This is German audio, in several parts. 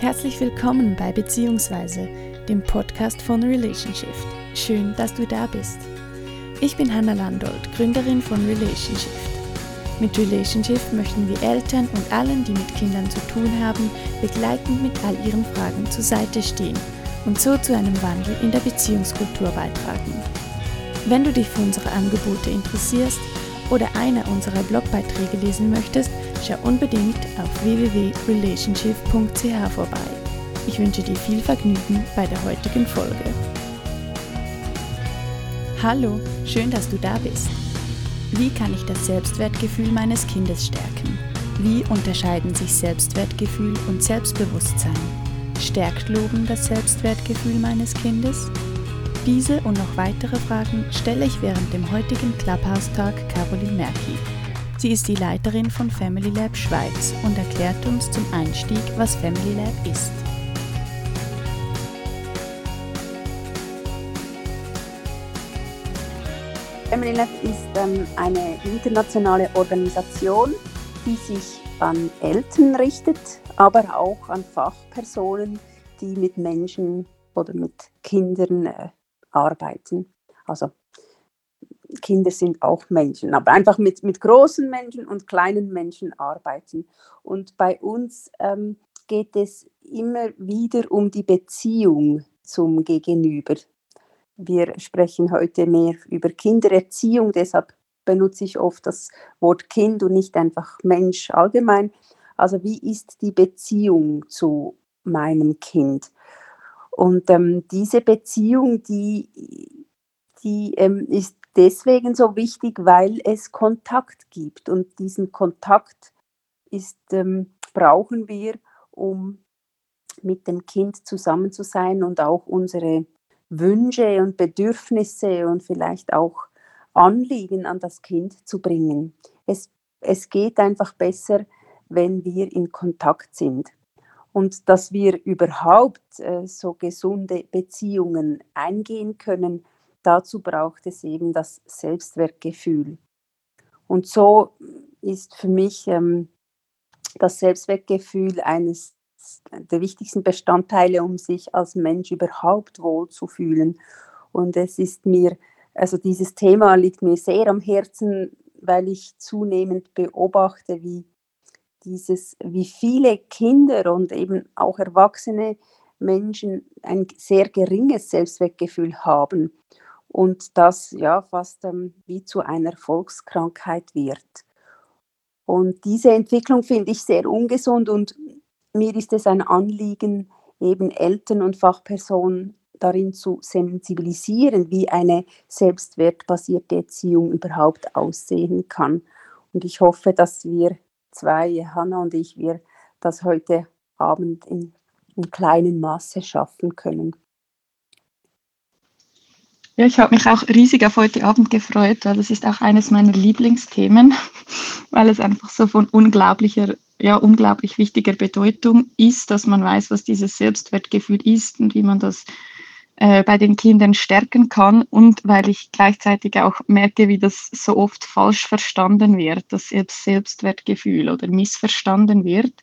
Herzlich willkommen bei Beziehungsweise, dem Podcast von Relationship. Schön, dass du da bist. Ich bin Hanna Landolt, Gründerin von Relationship. Mit Relationship möchten wir Eltern und allen, die mit Kindern zu tun haben, begleitend mit all ihren Fragen zur Seite stehen und so zu einem Wandel in der Beziehungskultur beitragen. Wenn du dich für unsere Angebote interessierst oder einer unserer Blogbeiträge lesen möchtest, schau unbedingt auf www.relationship.ch vorbei. Ich wünsche dir viel Vergnügen bei der heutigen Folge. Hallo, schön, dass du da bist. Wie kann ich das Selbstwertgefühl meines Kindes stärken? Wie unterscheiden sich Selbstwertgefühl und Selbstbewusstsein? Stärkt Loben das Selbstwertgefühl meines Kindes? Diese und noch weitere Fragen stelle ich während dem heutigen Clubhouse-Tag Caroline Merki. Sie ist die Leiterin von Family Lab Schweiz und erklärt uns zum Einstieg, was Family Lab ist. Family Lab ist ähm, eine internationale Organisation, die sich an Eltern richtet, aber auch an Fachpersonen, die mit Menschen oder mit Kindern äh, arbeiten. Also Kinder sind auch Menschen, aber einfach mit, mit großen Menschen und kleinen Menschen arbeiten. Und bei uns ähm, geht es immer wieder um die Beziehung zum Gegenüber. Wir sprechen heute mehr über Kindererziehung, deshalb benutze ich oft das Wort Kind und nicht einfach Mensch allgemein. Also wie ist die Beziehung zu meinem Kind? Und ähm, diese Beziehung, die, die ähm, ist deswegen so wichtig, weil es Kontakt gibt. Und diesen Kontakt ist, ähm, brauchen wir, um mit dem Kind zusammen zu sein und auch unsere Wünsche und Bedürfnisse und vielleicht auch Anliegen an das Kind zu bringen. Es, es geht einfach besser, wenn wir in Kontakt sind und dass wir überhaupt äh, so gesunde Beziehungen eingehen können, dazu braucht es eben das Selbstwertgefühl. Und so ist für mich ähm, das Selbstwertgefühl eines der wichtigsten Bestandteile, um sich als Mensch überhaupt wohlzufühlen. Und es ist mir, also dieses Thema liegt mir sehr am Herzen, weil ich zunehmend beobachte, wie dieses, wie viele Kinder und eben auch erwachsene Menschen ein sehr geringes Selbstwertgefühl haben und das ja fast ähm, wie zu einer Volkskrankheit wird. Und diese Entwicklung finde ich sehr ungesund und mir ist es ein Anliegen, eben Eltern und Fachpersonen darin zu sensibilisieren, wie eine selbstwertbasierte Erziehung überhaupt aussehen kann. Und ich hoffe, dass wir zwei, Hanna und ich, wir das heute Abend in, in kleinem Maße schaffen können. Ja, ich habe mich auch riesig auf heute Abend gefreut, weil das ist auch eines meiner Lieblingsthemen, weil es einfach so von unglaublicher, ja, unglaublich wichtiger Bedeutung ist, dass man weiß, was dieses Selbstwertgefühl ist und wie man das äh, bei den Kindern stärken kann und weil ich gleichzeitig auch merke, wie das so oft falsch verstanden wird, das Selbstwertgefühl oder missverstanden wird.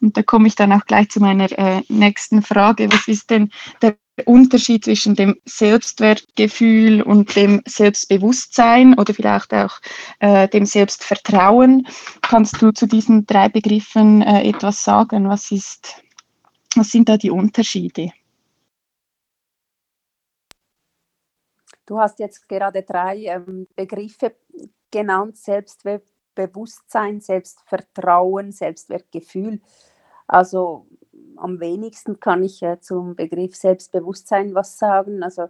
Und da komme ich dann auch gleich zu meiner äh, nächsten Frage. Was ist denn der Unterschied zwischen dem Selbstwertgefühl und dem Selbstbewusstsein oder vielleicht auch äh, dem Selbstvertrauen? Kannst du zu diesen drei Begriffen äh, etwas sagen? Was, ist, was sind da die Unterschiede? Du hast jetzt gerade drei ähm, Begriffe genannt, Selbstbewusstsein, Selbstvertrauen, Selbstwertgefühl. Also am wenigsten kann ich äh, zum Begriff Selbstbewusstsein was sagen. Also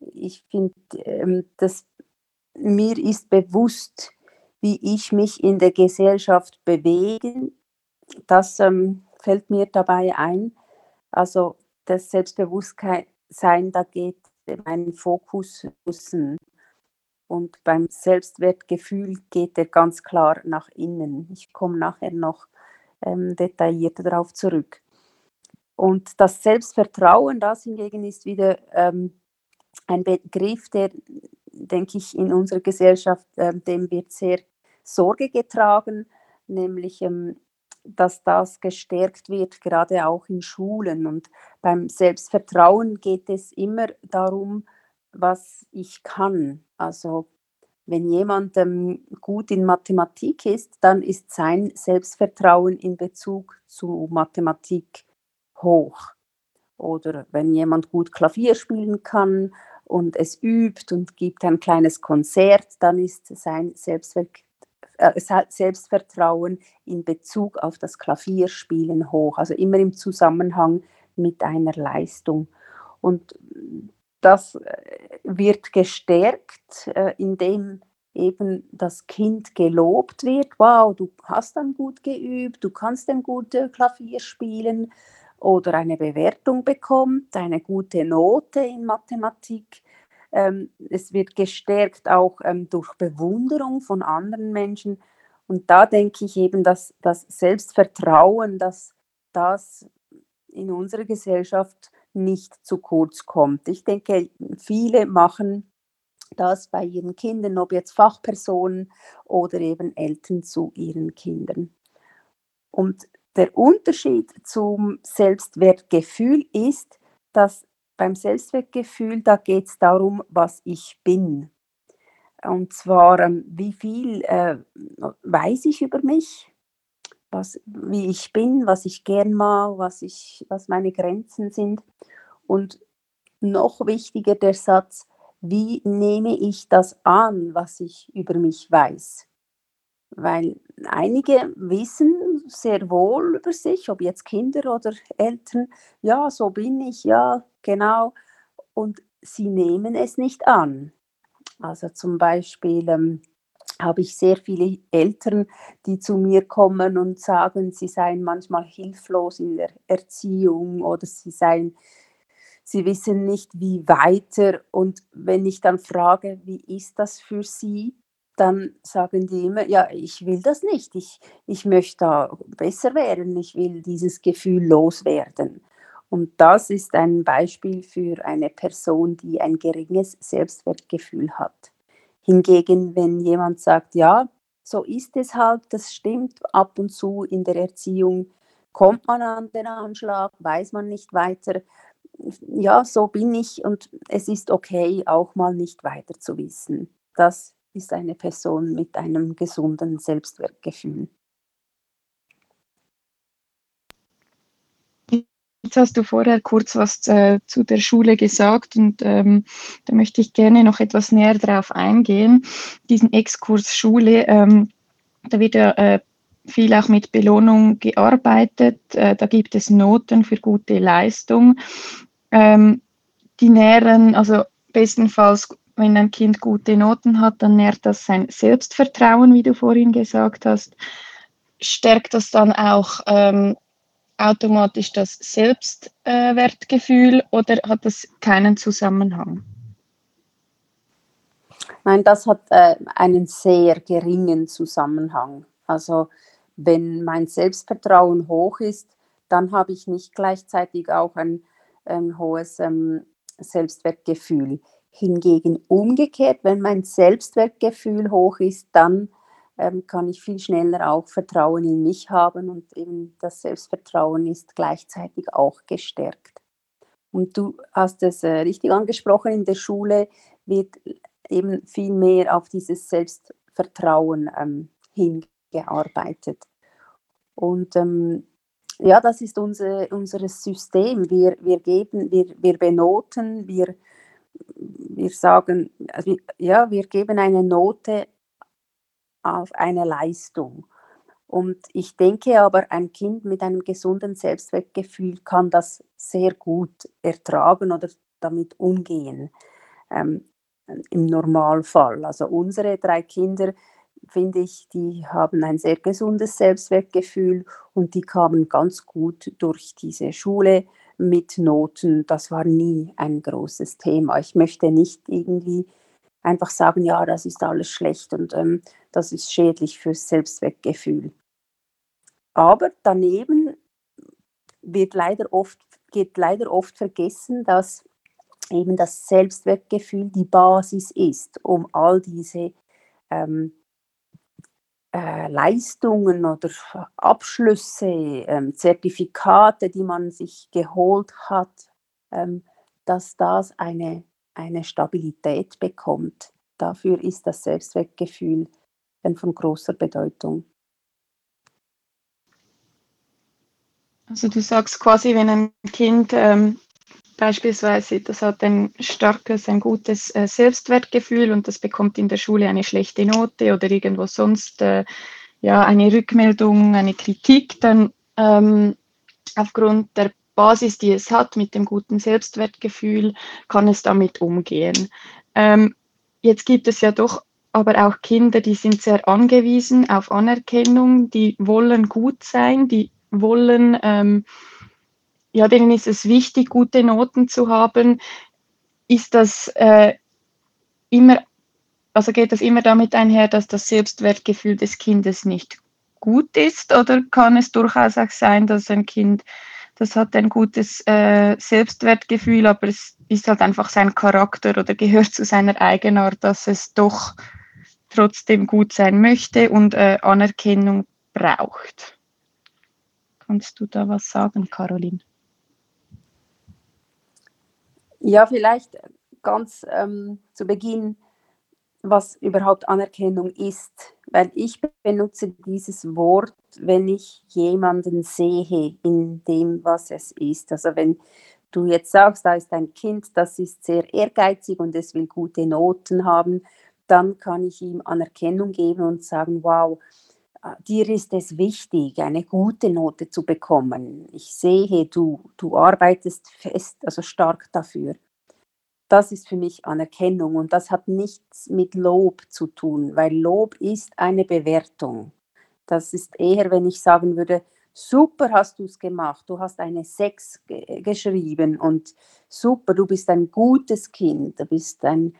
ich finde, ähm, dass mir ist bewusst, wie ich mich in der Gesellschaft bewege. Das ähm, fällt mir dabei ein. Also das Selbstbewusstsein, da geht meinen Fokus müssen. Und beim Selbstwertgefühl geht er ganz klar nach innen. Ich komme nachher noch ähm, detaillierter darauf zurück. Und das Selbstvertrauen, das hingegen ist wieder ähm, ein Begriff, der, denke ich, in unserer Gesellschaft, äh, dem wird sehr Sorge getragen, nämlich ähm, dass das gestärkt wird, gerade auch in Schulen. Und beim Selbstvertrauen geht es immer darum, was ich kann. Also wenn jemand ähm, gut in Mathematik ist, dann ist sein Selbstvertrauen in Bezug zu Mathematik hoch. Oder wenn jemand gut Klavier spielen kann und es übt und gibt ein kleines Konzert, dann ist sein Selbstvertrauen äh, Selbstvertrauen in Bezug auf das Klavierspielen hoch, also immer im Zusammenhang mit einer Leistung. Und das äh, wird gestärkt, äh, indem eben das Kind gelobt wird. Wow, du hast dann gut geübt, du kannst ein gutes Klavier spielen oder eine Bewertung bekommt, eine gute Note in Mathematik. Ähm, es wird gestärkt auch ähm, durch Bewunderung von anderen Menschen. Und da denke ich eben, dass das Selbstvertrauen, dass das in unserer Gesellschaft nicht zu kurz kommt. Ich denke, viele machen das bei ihren Kindern, ob jetzt Fachpersonen oder eben Eltern zu ihren Kindern. Und der Unterschied zum Selbstwertgefühl ist, dass beim Selbstwertgefühl, da geht es darum, was ich bin. Und zwar, ähm, wie viel äh, weiß ich über mich, was, wie ich bin, was ich gern mag, was, ich, was meine Grenzen sind. Und noch wichtiger der Satz, wie nehme ich das an, was ich über mich weiß? Weil einige wissen sehr wohl über sich, ob jetzt Kinder oder Eltern, ja, so bin ich, ja, genau, und sie nehmen es nicht an. Also zum Beispiel ähm, habe ich sehr viele Eltern, die zu mir kommen und sagen, sie seien manchmal hilflos in der Erziehung oder sie seien sie wissen nicht, wie weiter. Und wenn ich dann frage, wie ist das für sie, dann sagen die immer, ja, ich will das nicht, ich, ich möchte da besser werden, ich will dieses Gefühl loswerden. Und das ist ein Beispiel für eine Person, die ein geringes Selbstwertgefühl hat. Hingegen, wenn jemand sagt, ja, so ist es halt, das stimmt ab und zu in der Erziehung, kommt man an den Anschlag, weiß man nicht weiter, ja, so bin ich und es ist okay, auch mal nicht weiter zu wissen. Das ist eine Person mit einem gesunden Selbstwertgefühl. Jetzt hast du vorher kurz was äh, zu der Schule gesagt und ähm, da möchte ich gerne noch etwas näher drauf eingehen. Diesen Exkurs Schule, ähm, da wird ja äh, viel auch mit Belohnung gearbeitet. Äh, da gibt es Noten für gute Leistung. Ähm, die nähren, also bestenfalls wenn ein Kind gute Noten hat, dann nährt das sein Selbstvertrauen, wie du vorhin gesagt hast. Stärkt das dann auch ähm, automatisch das Selbstwertgefühl äh, oder hat das keinen Zusammenhang? Nein, das hat äh, einen sehr geringen Zusammenhang. Also wenn mein Selbstvertrauen hoch ist, dann habe ich nicht gleichzeitig auch ein, ein hohes ähm, Selbstwertgefühl. Hingegen umgekehrt, wenn mein Selbstwertgefühl hoch ist, dann ähm, kann ich viel schneller auch Vertrauen in mich haben und eben das Selbstvertrauen ist gleichzeitig auch gestärkt. Und du hast es äh, richtig angesprochen, in der Schule wird eben viel mehr auf dieses Selbstvertrauen ähm, hingearbeitet. Und ähm, ja, das ist unser, unser System. Wir, wir geben, wir, wir benoten, wir wir sagen, also ja, wir geben eine Note auf eine Leistung. Und ich denke aber, ein Kind mit einem gesunden Selbstwertgefühl kann das sehr gut ertragen oder damit umgehen. Ähm, Im Normalfall. Also unsere drei Kinder, finde ich, die haben ein sehr gesundes Selbstwertgefühl und die kamen ganz gut durch diese Schule mit Noten, das war nie ein großes Thema. Ich möchte nicht irgendwie einfach sagen, ja, das ist alles schlecht und ähm, das ist schädlich fürs Selbstwertgefühl. Aber daneben wird leider oft, geht leider oft vergessen, dass eben das Selbstwertgefühl die Basis ist, um all diese ähm, äh, Leistungen oder Abschlüsse, ähm, Zertifikate, die man sich geholt hat, ähm, dass das eine, eine Stabilität bekommt. Dafür ist das Selbstwertgefühl von großer Bedeutung. Also du sagst quasi, wenn ein Kind ähm, beispielsweise, das hat ein starkes, ein gutes äh, Selbstwertgefühl und das bekommt in der Schule eine schlechte Note oder irgendwo sonst äh, ja, eine Rückmeldung, eine Kritik, dann ähm, aufgrund der Basis, die es hat, mit dem guten Selbstwertgefühl, kann es damit umgehen. Ähm, jetzt gibt es ja doch aber auch Kinder, die sind sehr angewiesen auf Anerkennung, die wollen gut sein, die wollen, ähm, ja, denen ist es wichtig, gute Noten zu haben. Ist das äh, immer, also geht das immer damit einher, dass das Selbstwertgefühl des Kindes nicht gut ist oder kann es durchaus auch sein, dass ein Kind, das hat ein gutes äh, Selbstwertgefühl, aber es ist halt einfach sein Charakter oder gehört zu seiner Eigenart, dass es doch trotzdem gut sein möchte und äh, Anerkennung braucht. Kannst du da was sagen, Caroline? Ja, vielleicht ganz ähm, zu Beginn, was überhaupt Anerkennung ist, weil ich benutze dieses Wort, wenn ich jemanden sehe in dem, was es ist. Also wenn du jetzt sagst, da ist ein Kind, das ist sehr ehrgeizig und es will gute Noten haben, dann kann ich ihm Anerkennung geben und sagen, wow, äh, dir ist es wichtig, eine gute Note zu bekommen. Ich sehe, du, du arbeitest fest, also stark dafür. Das ist für mich Anerkennung und das hat nichts mit Lob zu tun, weil Lob ist eine Bewertung. Das ist eher, wenn ich sagen würde, super hast du es gemacht, du hast eine 6 geschrieben und super, du bist ein gutes Kind, du bist ein,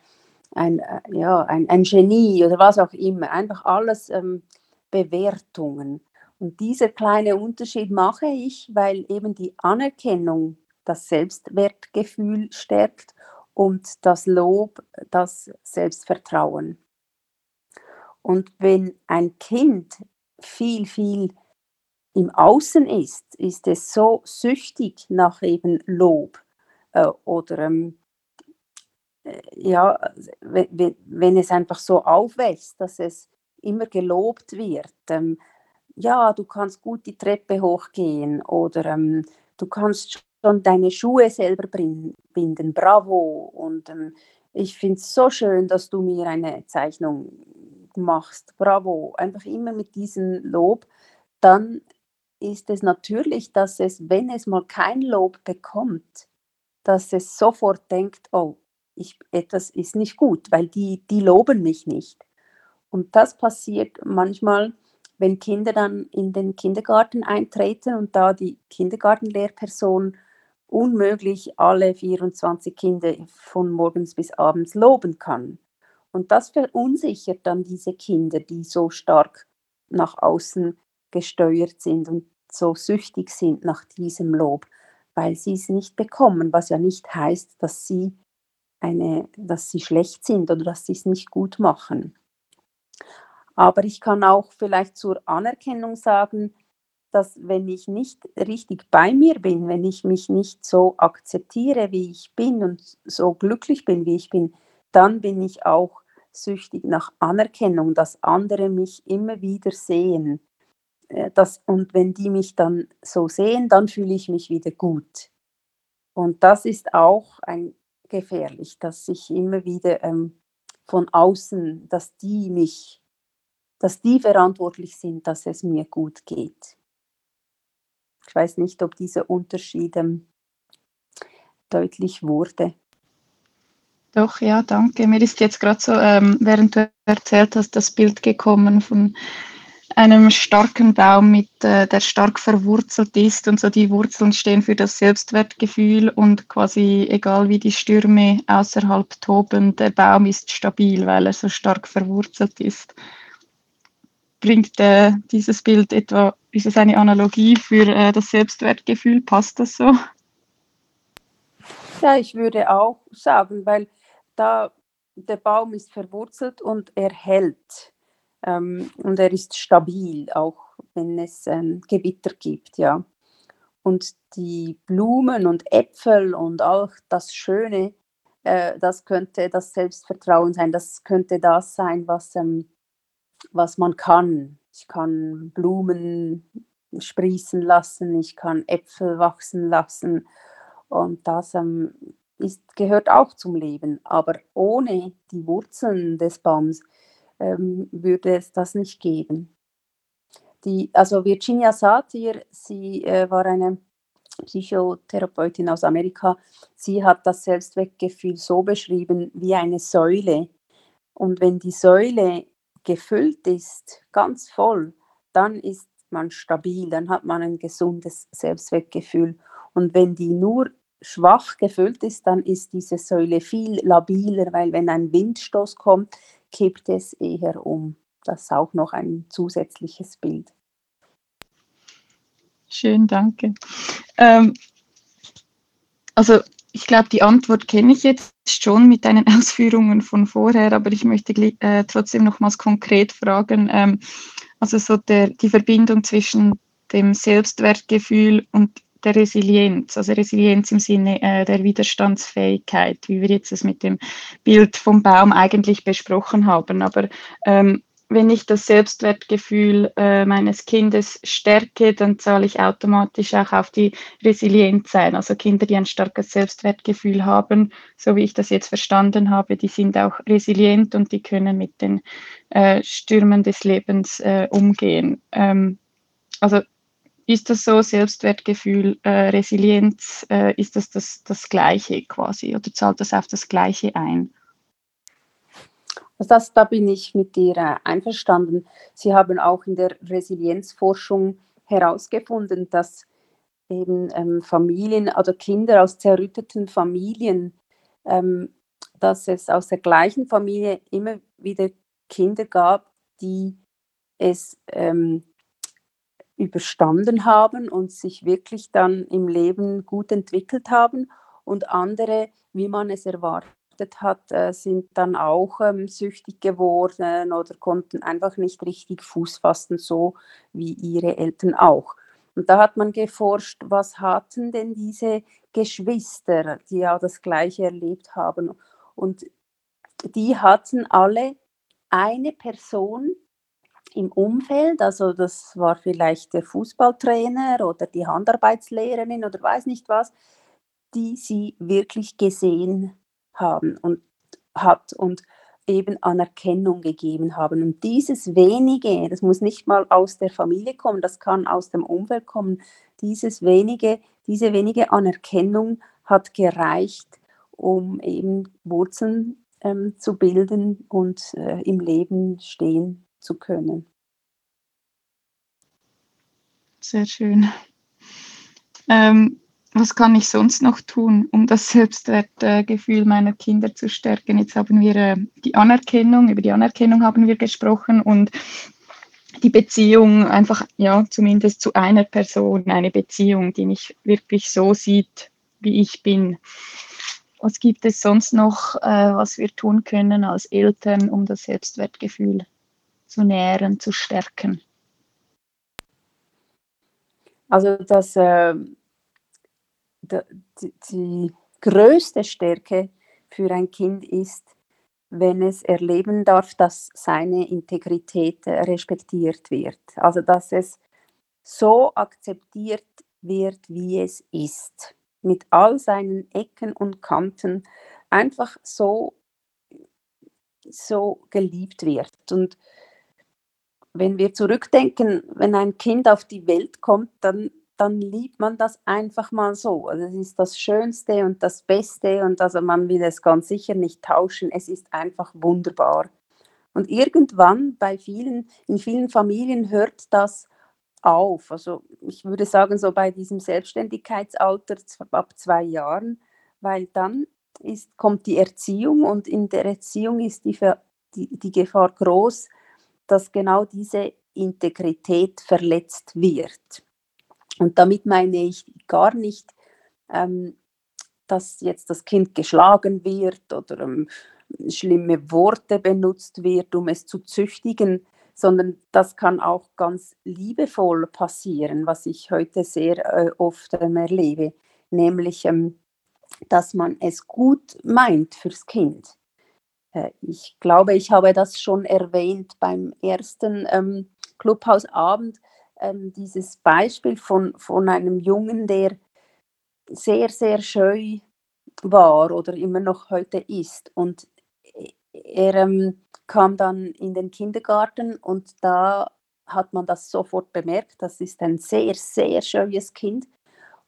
ein, äh, ja, ein, ein Genie oder was auch immer. Einfach alles ähm, Bewertungen. Und dieser kleine Unterschied mache ich, weil eben die Anerkennung das Selbstwertgefühl stärkt und das Lob das Selbstvertrauen. Und wenn ein Kind viel, viel im Außen ist, ist es so süchtig nach eben Lob äh, oder ähm, äh, ja, wenn, wenn es einfach so aufwächst, dass es immer gelobt wird. Ähm, ja, du kannst gut die Treppe hochgehen oder ähm, du kannst schon deine Schuhe selber binden, bravo. Und ähm, ich finde es so schön, dass du mir eine Zeichnung machst, bravo. Einfach immer mit diesem Lob. Dann ist es natürlich, dass es, wenn es mal kein Lob bekommt, dass es sofort denkt, oh, ich, etwas ist nicht gut, weil die, die loben mich nicht. Und das passiert manchmal, wenn Kinder dann in den Kindergarten eintreten und da die Kindergartenlehrperson unmöglich alle 24 Kinder von morgens bis abends loben kann. Und das verunsichert dann diese Kinder, die so stark nach außen gesteuert sind und so süchtig sind nach diesem Lob, weil sie es nicht bekommen, was ja nicht heißt, dass sie eine, dass sie schlecht sind oder dass sie es nicht gut machen. Aber ich kann auch vielleicht zur Anerkennung sagen, dass wenn ich nicht richtig bei mir bin, wenn ich mich nicht so akzeptiere, wie ich bin und so glücklich bin, wie ich bin, dann bin ich auch süchtig nach Anerkennung, dass andere mich immer wieder sehen. Äh, das, und wenn die mich dann so sehen, dann fühle ich mich wieder gut. Und das ist auch ein gefährlich, dass ich immer wieder ähm, von außen, dass die mich dass die verantwortlich sind, dass es mir gut geht. Ich weiß nicht, ob dieser Unterschied deutlich wurde. Doch, ja, danke. Mir ist jetzt gerade so, ähm, während du erzählt hast, das Bild gekommen von einem starken Baum, mit, äh, der stark verwurzelt ist und so die Wurzeln stehen für das Selbstwertgefühl und quasi egal wie die Stürme außerhalb toben, der Baum ist stabil, weil er so stark verwurzelt ist bringt äh, dieses Bild etwa, ist es eine Analogie für äh, das Selbstwertgefühl? Passt das so? Ja, ich würde auch sagen, weil da der Baum ist verwurzelt und er hält. ähm, und er ist stabil, auch wenn es ähm, Gewitter gibt, ja. Und die Blumen und Äpfel und auch das Schöne, äh, das könnte das Selbstvertrauen sein, das könnte das sein, was, ähm, was man kann. Ich kann Blumen sprießen lassen, ich kann Äpfel wachsen lassen und das ähm, ist, gehört auch zum Leben. Aber ohne die Wurzeln des Baums ähm, würde es das nicht geben. Die, also Virginia Satir, sie äh, war eine Psychotherapeutin aus Amerika, sie hat das Selbstwertgefühl so beschrieben wie eine Säule. Und wenn die Säule gefüllt ist, ganz voll, dann ist man stabil, dann hat man ein gesundes Selbstwertgefühl. Und wenn die nur schwach gefüllt ist, dann ist diese Säule viel labiler, weil wenn ein Windstoß kommt, kippt es eher um. Das ist auch noch ein zusätzliches Bild. Schön, danke. Ähm, also ich glaube, die Antwort kenne ich jetzt schon mit deinen Ausführungen von vorher, aber ich möchte äh, trotzdem nochmals konkret fragen, ähm, also so der, die Verbindung zwischen dem Selbstwertgefühl und der Resilienz, also Resilienz im Sinne äh, der Widerstandsfähigkeit, wie wir jetzt das mit dem Bild vom Baum eigentlich besprochen haben. Aber ähm, wenn ich das Selbstwertgefühl äh, meines Kindes stärke, dann zahle ich automatisch auch auf die Resilienz ein. Also Kinder, die ein starkes Selbstwertgefühl haben, so wie ich das jetzt verstanden habe, die sind auch resilient und die können mit den äh, Stürmen des Lebens äh, umgehen. Ähm, also ist das so, Selbstwertgefühl, äh, Resilienz, äh, ist das, das das Gleiche quasi oder zahlt das auf das Gleiche ein? Also das, da bin ich mit dir äh, einverstanden. Sie haben auch in der Resilienzforschung herausgefunden, dass eben ähm, Familien oder Kinder aus zerrütteten Familien, ähm, dass es aus der gleichen Familie immer wieder Kinder gab, die es ähm, überstanden haben und sich wirklich dann im Leben gut entwickelt haben und andere, wie man es erwartet beobachtet hat, äh, sind dann auch ähm, süchtig geworden oder konnten einfach nicht richtig Fuß fassen, so wie ihre Eltern auch. Und da hat man geforscht, was hatten denn diese Geschwister, die ja das Gleiche erlebt haben. Und die hatten alle eine Person im Umfeld, also das war vielleicht der Fußballtrainer oder die Handarbeitslehrerin oder weiß nicht was, die sie wirklich gesehen haben und hat und eben Anerkennung gegeben haben. Und dieses wenige, das muss nicht mal aus der Familie kommen, das kann aus dem Umfeld kommen, dieses wenige, diese wenige Anerkennung hat gereicht, um eben Wurzeln ähm, zu bilden und äh, im Leben stehen zu können. Sehr schön. Ähm, was kann ich sonst noch tun, um das Selbstwertgefühl meiner Kinder zu stärken? Jetzt haben wir äh, die Anerkennung, über die Anerkennung haben wir gesprochen und die Beziehung einfach, ja, zumindest zu einer Person, eine Beziehung, die mich wirklich so sieht, wie ich bin. Was gibt es sonst noch, äh, was wir tun können als Eltern, um das Selbstwertgefühl zu nähren, zu stärken? Also das äh, die, größte Stärke für ein Kind ist, wenn es erleben darf, dass seine Integrität respektiert wird. Also dass es so akzeptiert wird, wie es ist, mit all seinen Ecken und Kanten, einfach so, so geliebt wird. Und wenn wir zurückdenken, wenn ein Kind auf die Welt kommt, dann dann liebt man das einfach mal so. Also es ist das Schönste und das Beste und also man will es ganz sicher nicht tauschen. Es ist einfach wunderbar. Und irgendwann bei vielen, in vielen Familien hört das auf. Also ich würde sagen, so bei diesem Selbstständigkeitsalter ab zwei Jahren, weil dann ist, kommt die Erziehung und in der Erziehung ist die, die, die Gefahr groß, dass genau diese Integrität verletzt wird. Und damit meine ich gar nicht, ähm, dass jetzt das Kind geschlagen wird oder ähm, schlimme Worte benutzt wird, um es zu züchtigen, sondern das kann auch ganz liebevoll passieren, was ich heute sehr äh, oft ähm, erlebe, nämlich, ähm, dass man es gut meint fürs Kind. Äh, ich glaube, ich habe das schon erwähnt beim ersten ähm, Clubhausabend, ähm, dieses Beispiel von, von einem Jungen, der sehr, sehr scheu war oder immer noch heute ist. Und er ähm, kam dann in den Kindergarten und da hat man das sofort bemerkt. Das ist ein sehr, sehr scheues Kind.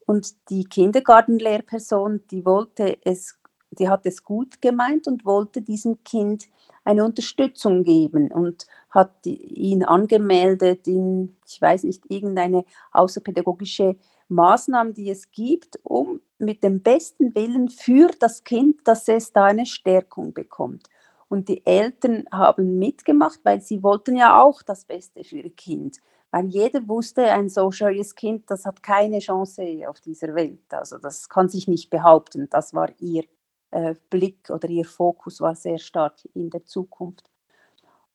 Und die Kindergartenlehrperson, die wollte es, die hat es gut gemeint und wollte diesem Kind eine Unterstützung geben und hat ihn angemeldet in, ich weiß nicht, irgendeine außerpädagogische Maßnahme, die es gibt, um mit dem besten Willen für das Kind, dass es da eine Stärkung bekommt. Und die Eltern haben mitgemacht, weil sie wollten ja auch das Beste für ihr Kind. Weil jeder wusste, ein so scheues Kind, das hat keine Chance auf dieser Welt. Also das kann sich nicht behaupten. Das war ihr äh, Blick oder ihr Fokus war sehr stark in der Zukunft.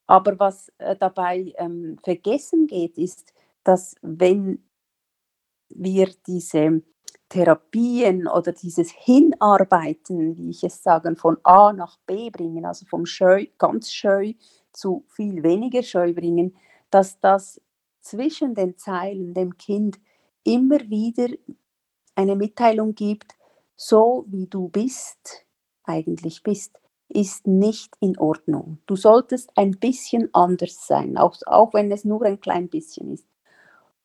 Aber was äh, dabei ähm, vergessen geht, ist, dass wenn wir diese Therapien oder dieses Hinarbeiten, wie ich es sage, von A nach B bringen, also vom Scheu, ganz scheu zu viel weniger scheu bringen, dass das zwischen den Zeilen dem Kind immer wieder eine Mitteilung gibt, so wie du bist, eigentlich bist, ist nicht in Ordnung. Du solltest ein bisschen anders sein, auch, auch wenn es nur ein klein bisschen ist.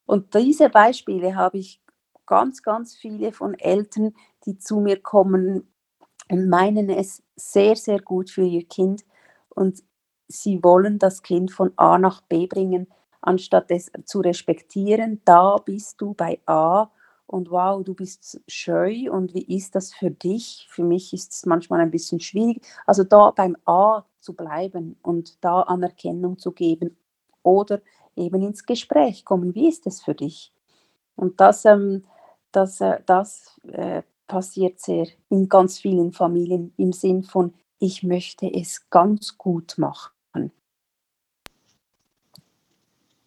Und diese Beispiele habe ich ganz, ganz viele von Eltern, die zu mir kommen und meinen es sehr, sehr gut für ihr Kind und sie wollen das Kind von A nach B bringen, anstatt es zu respektieren. Da bist du bei A und wow, du bist scheu und wie ist das für dich? Für mich ist es manchmal ein bisschen schwierig. Also da beim A zu bleiben und da Anerkennung zu geben oder eben ins Gespräch kommen. Wie ist es für dich? Und das, ähm, das, äh, das äh, passiert sehr in ganz vielen Familien im Sinn von, ich möchte es ganz gut machen.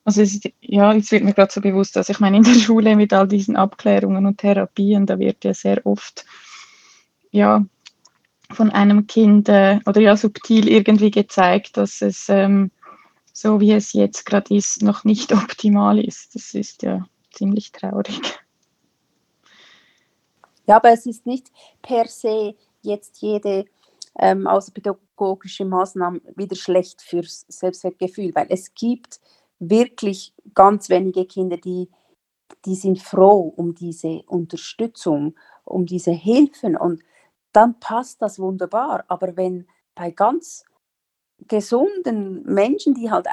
Also es ja, es wird mir gerade so bewusst, dass ich meine, in der Schule mit all diesen Abklärungen und Therapien, da wird ja sehr oft ja, von einem Kind äh, oder ja subtil irgendwie gezeigt, dass es ähm, so wie es jetzt gerade ist, noch nicht optimal ist. Das ist ja ziemlich traurig. Ja, aber es ist nicht per se jetzt jede ähm, außerpädagogische Maßnahme wieder schlecht fürs Selbstwertgefühl, weil es gibt wirklich ganz wenige Kinder, die, die sind froh um diese Unterstützung, um diese Hilfen und dann passt das wunderbar. Aber wenn bei ganz gesunden Menschen, die halt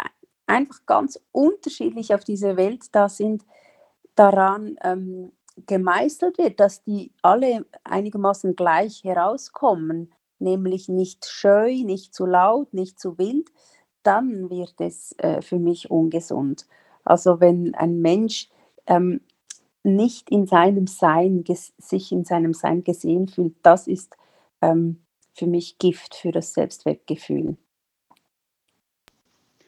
einfach ganz unterschiedlich auf dieser Welt da sind, daran ähm, gemeißelt wird, dass die alle einigermaßen gleich herauskommen, nämlich nicht scheu, nicht zu laut, nicht zu wild, dann wird es äh, für mich ungesund. Also wenn ein Mensch ähm, nicht in seinem Sein, sich in seinem Sein gesehen fühlt, das ist ähm, für mich Gift für das Selbstwertgefühl.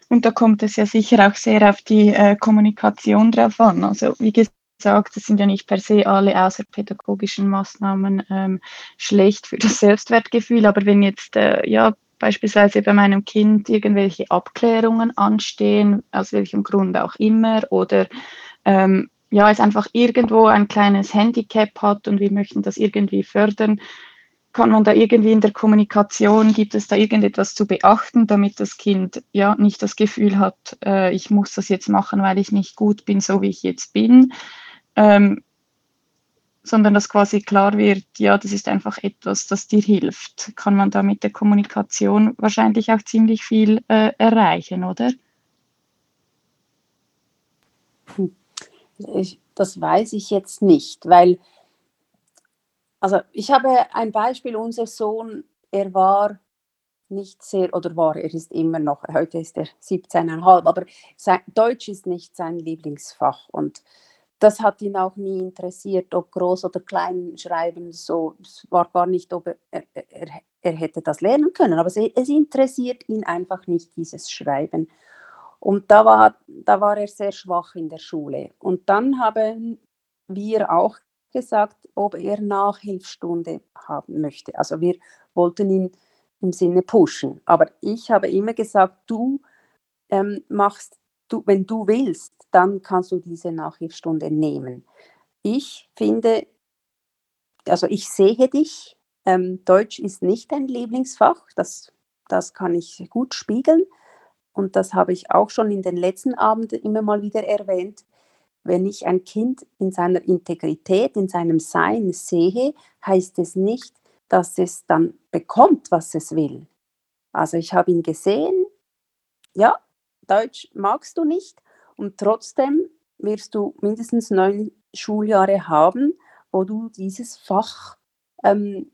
Und da kommt es ja sicher auch sehr auf die äh, Kommunikation drauf an. Also wie gesagt, es sind ja nicht per se alle außerpädagogischen Maßnahmen ähm, schlecht für das Selbstwertgefühl, aber wenn jetzt äh, ja beispielsweise bei meinem Kind irgendwelche Abklärungen anstehen, aus welchem Grund auch immer, oder ähm, ja, es einfach irgendwo ein kleines Handicap hat und wir möchten das irgendwie fördern, kann man da irgendwie in der Kommunikation, gibt es da irgendetwas zu beachten, damit das Kind ja nicht das Gefühl hat, äh, ich muss das jetzt machen, weil ich nicht gut bin, so wie ich jetzt bin, ähm, sondern dass quasi klar wird, ja, das ist einfach etwas, das dir hilft. Kann man da mit der Kommunikation wahrscheinlich auch ziemlich viel äh, erreichen, oder? Ich, das weiß ich jetzt nicht, weil also ich habe ein Beispiel, unser Sohn, er war nicht sehr, oder war, er ist immer noch, heute ist er 17,5, aber sein, Deutsch ist nicht sein Lieblingsfach und das hat ihn auch nie interessiert, ob groß oder klein schreiben, so, es war gar nicht, ob er, er, er hätte das lernen können, aber es, es interessiert ihn einfach nicht, dieses Schreiben. Und da war, da war er sehr schwach in der Schule. Und dann haben wir auch gesagt, ob er Nachhilfstunde haben möchte. Also wir wollten ihn im Sinne pushen. Aber ich habe immer gesagt, du ähm, machst, du, wenn du willst, dann kannst du diese Nachhilfstunde nehmen. Ich finde, also ich sehe dich, ähm, Deutsch ist nicht dein Lieblingsfach, das, das kann ich gut spiegeln. Und das habe ich auch schon in den letzten Abenden immer mal wieder erwähnt. Wenn ich ein Kind in seiner Integrität, in seinem Sein sehe, heißt es nicht, dass es dann bekommt, was es will. Also ich habe ihn gesehen, ja, Deutsch magst du nicht und trotzdem wirst du mindestens neun Schuljahre haben, wo du dieses Fach ähm,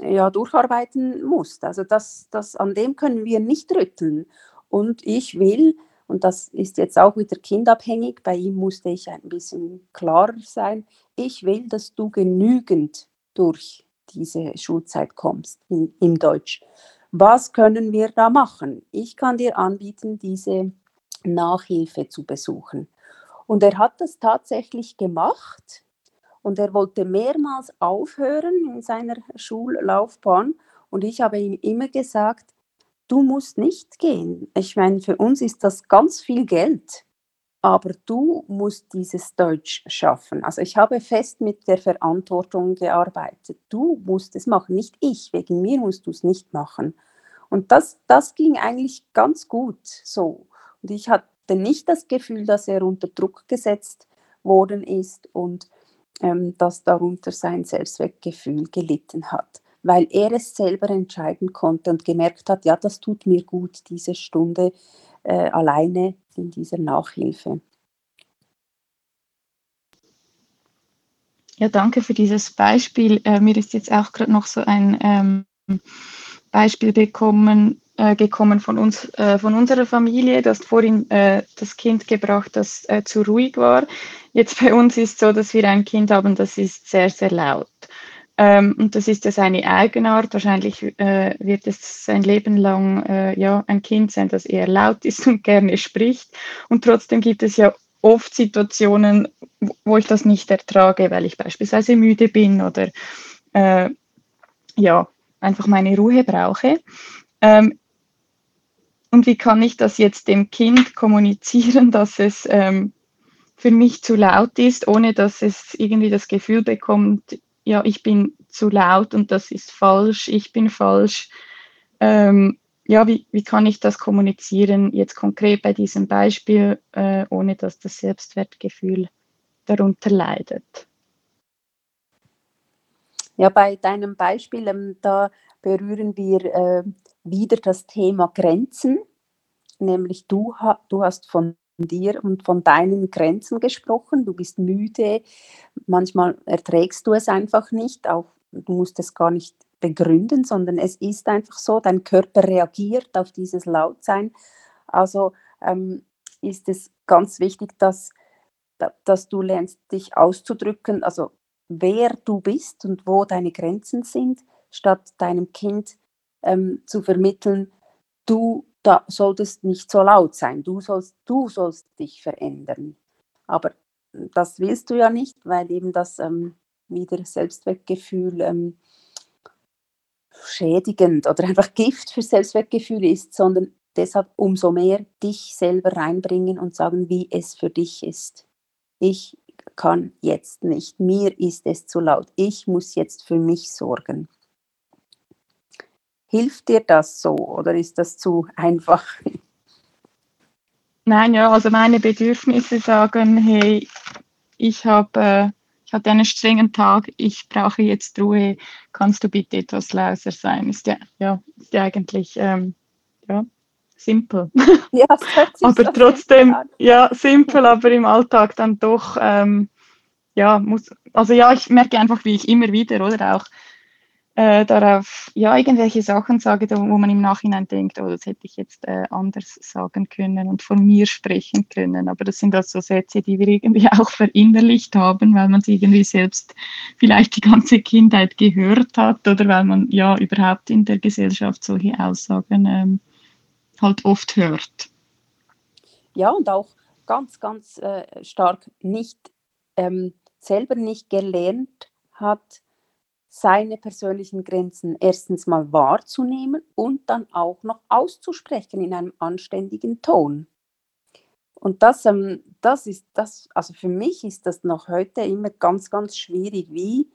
ja, durcharbeiten musst. Also das, das, an dem können wir nicht rütteln. Und ich will, und das ist jetzt auch wieder kindabhängig, bei ihm musste ich ein bisschen klarer sein, ich will, dass du genügend durch diese Schulzeit kommst in, im Deutsch. Was können wir da machen? Ich kann dir anbieten, diese Nachhilfe zu besuchen. Und er hat das tatsächlich gemacht und er wollte mehrmals aufhören in seiner Schullaufbahn. Und ich habe ihm immer gesagt, du musst nicht gehen. Ich meine, für uns ist das ganz viel Geld, aber du musst dieses Deutsch schaffen. Also ich habe fest mit der Verantwortung gearbeitet. Du musst es machen, nicht ich. Wegen mir musst du es nicht machen. Und das, das ging eigentlich ganz gut so. Und ich hatte nicht das Gefühl, dass er unter Druck gesetzt worden ist und ähm, dass darunter sein Selbstwertgefühl gelitten hat, weil er es selber entscheiden konnte und gemerkt hat, ja, das tut mir gut, diese Stunde äh, alleine in dieser Nachhilfe. Ja, danke für dieses Beispiel. Äh, mir ist jetzt auch gerade noch so ein ähm, Beispiel bekommen, äh, gekommen von uns, äh, von unserer Familie. Du hast vorhin äh, das Kind gebracht, das äh, zu ruhig war. Jetzt bei uns ist so, dass wir ein Kind haben, das ist sehr, sehr laut. Ähm, und das ist ja seine Eigenart. Wahrscheinlich äh, wird es sein Leben lang äh, ja, ein Kind sein, das eher laut ist und gerne spricht. Und trotzdem gibt es ja oft Situationen, wo ich das nicht ertrage, weil ich beispielsweise müde bin oder ja, einfach meine Ruhe brauche. Ähm, und wie kann ich das jetzt dem Kind kommunizieren, dass es ähm, für mich zu laut ist, ohne dass es irgendwie das Gefühl bekommt, ja, ich bin zu laut und das ist falsch, ich bin falsch. Ähm, ja, wie, wie kann ich das kommunizieren, jetzt konkret bei diesem Beispiel, äh, ohne dass das Selbstwertgefühl darunter leidet? Ja, bei deinem Beispiel, ähm, da berühren wir äh, wieder das Thema Grenzen, nämlich du, du hast von dir und von deinen Grenzen gesprochen, du bist müde, manchmal erträgst du es einfach nicht, auch du musst es gar nicht begründen, sondern es ist einfach so, dein Körper reagiert auf dieses Lautsein. Also ähm, ist es ganz wichtig, dass, dass du lernst, dich auszudrücken, also wer du bist und wo deine Grenzen sind, statt deinem Kind ähm, zu vermitteln, du da solltest nicht so laut sein, du sollst, du sollst dich verändern. Aber das willst du ja nicht, weil eben das ähm, wieder Selbstwertgefühl ähm, schädigend oder einfach Gift für Selbstwertgefühl ist, sondern deshalb umso mehr dich selber reinbringen und sagen, wie es für dich ist. Ich kann jetzt nicht, mir ist es zu laut, ich muss jetzt für mich sorgen. Hilft dir das so oder ist das zu einfach? Nein, ja, also meine Bedürfnisse sagen, hey, ich habe äh, ich hatte einen strengen Tag, ich brauche jetzt Ruhe, kannst du bitte etwas leiser sein? Ist ja, ja, ist ja eigentlich ähm, ja, simpel. Ja, aber trotzdem, ja, simpel, aber im Alltag dann doch, ähm, ja, muss, also ja, ich merke einfach, wie ich immer wieder, oder auch äh, darauf ja irgendwelche Sachen sage, wo man im Nachhinein denkt, oh, das hätte ich jetzt äh, anders sagen können und von mir sprechen können. Aber das sind also Sätze, die wir irgendwie auch verinnerlicht haben, weil man sie irgendwie selbst vielleicht die ganze Kindheit gehört hat oder weil man ja überhaupt in der Gesellschaft solche Aussagen ähm, halt oft hört. ja, und auch ganz, ganz äh, stark nicht ähm, selber nicht gelernt hat, seine persönlichen Grenzen erstens mal wahrzunehmen und dann auch noch auszusprechen in einem anständigen Ton. Und das, ähm, das ist das, also für mich ist das noch heute immer ganz, ganz schwierig, wie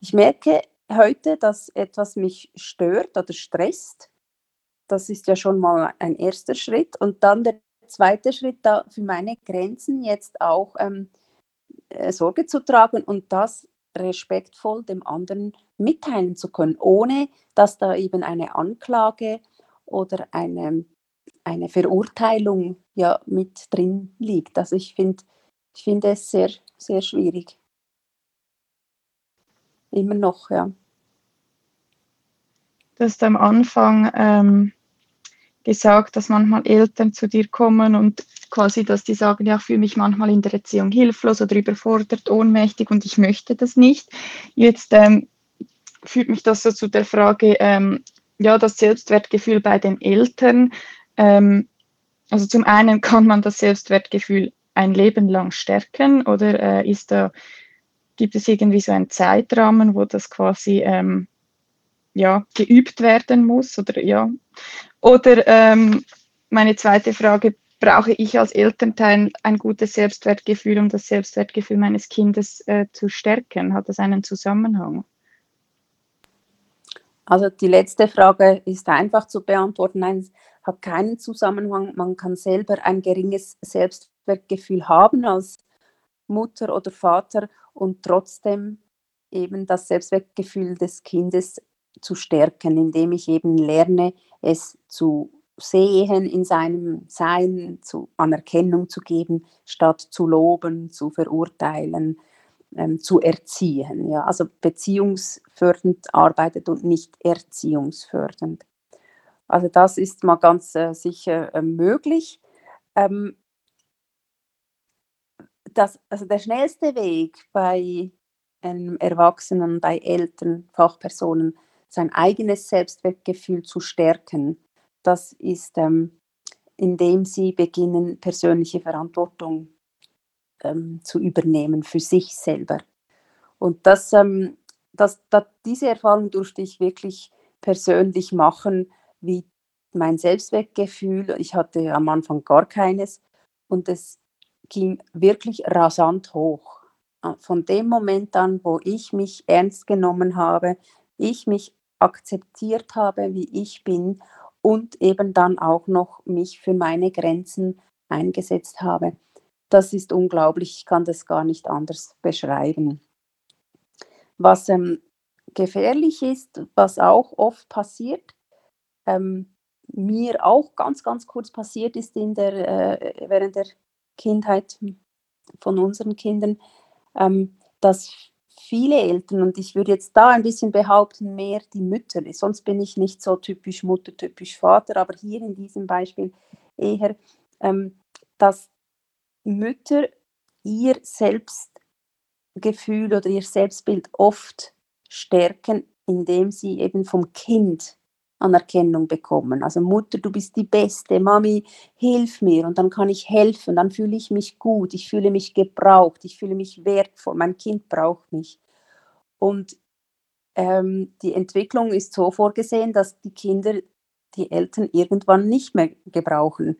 ich merke heute, dass etwas mich stört oder stresst. Das ist ja schon mal ein erster Schritt. Und dann der zweite Schritt, da für meine Grenzen jetzt auch ähm, äh, Sorge zu tragen und das respektvoll dem anderen mitteilen zu können, ohne dass da eben eine Anklage oder eine, eine Verurteilung ja mit drin liegt. Also ich finde ich find es sehr, sehr schwierig. Immer noch, ja. Du hast am Anfang ähm, gesagt, dass manchmal Eltern zu dir kommen und quasi, dass die sagen, ja, ich fühle mich manchmal in der Erziehung hilflos oder überfordert, ohnmächtig und ich möchte das nicht. Jetzt ähm, führt mich das so zu der Frage, ähm, ja, das Selbstwertgefühl bei den Eltern. Ähm, also zum einen kann man das Selbstwertgefühl ein Leben lang stärken oder äh, ist da, gibt es irgendwie so einen Zeitrahmen, wo das quasi ähm, ja, geübt werden muss oder ja. Oder ähm, meine zweite Frage, brauche ich als Elternteil ein gutes Selbstwertgefühl, um das Selbstwertgefühl meines Kindes äh, zu stärken? Hat das einen Zusammenhang? Also die letzte Frage ist einfach zu beantworten. Nein, es hat keinen Zusammenhang. Man kann selber ein geringes Selbstwertgefühl haben als Mutter oder Vater und trotzdem eben das Selbstwertgefühl des Kindes zu stärken, indem ich eben lerne, es zu sehen in seinem Sein, zu Anerkennung zu geben, statt zu loben, zu verurteilen, ähm, zu erziehen. Ja? Also beziehungsfördernd arbeitet und nicht erziehungsfördernd. Also das ist mal ganz äh, sicher äh, möglich. Ähm, das, also der schnellste Weg bei ähm, Erwachsenen, bei Eltern, Fachpersonen, sein eigenes Selbstwertgefühl zu stärken, das ist, ähm, indem sie beginnen, persönliche Verantwortung ähm, zu übernehmen für sich selber. Und das, ähm, das, das, diese Erfahrung durfte ich wirklich persönlich machen, wie mein Selbstwertgefühl. Ich hatte am Anfang gar keines und es ging wirklich rasant hoch. Von dem Moment an, wo ich mich ernst genommen habe, ich mich akzeptiert habe, wie ich bin und eben dann auch noch mich für meine Grenzen eingesetzt habe. Das ist unglaublich, ich kann das gar nicht anders beschreiben. Was ähm, gefährlich ist, was auch oft passiert, ähm, mir auch ganz, ganz kurz passiert ist in der, äh, während der Kindheit von unseren Kindern, ähm, dass viele Eltern, und ich würde jetzt da ein bisschen behaupten, mehr die Mütter, sonst bin ich nicht so typisch Mutter, typisch Vater, aber hier in diesem Beispiel eher, ähm, dass Mütter ihr Selbstgefühl oder ihr Selbstbild oft stärken, indem sie eben vom Kind Anerkennung bekommen. Also Mutter, du bist die Beste, Mami, hilf mir und dann kann ich helfen, dann fühle ich mich gut, ich fühle mich gebraucht, ich fühle mich wertvoll, mein Kind braucht mich. Und ähm, die Entwicklung ist so vorgesehen, dass die Kinder die Eltern irgendwann nicht mehr gebrauchen.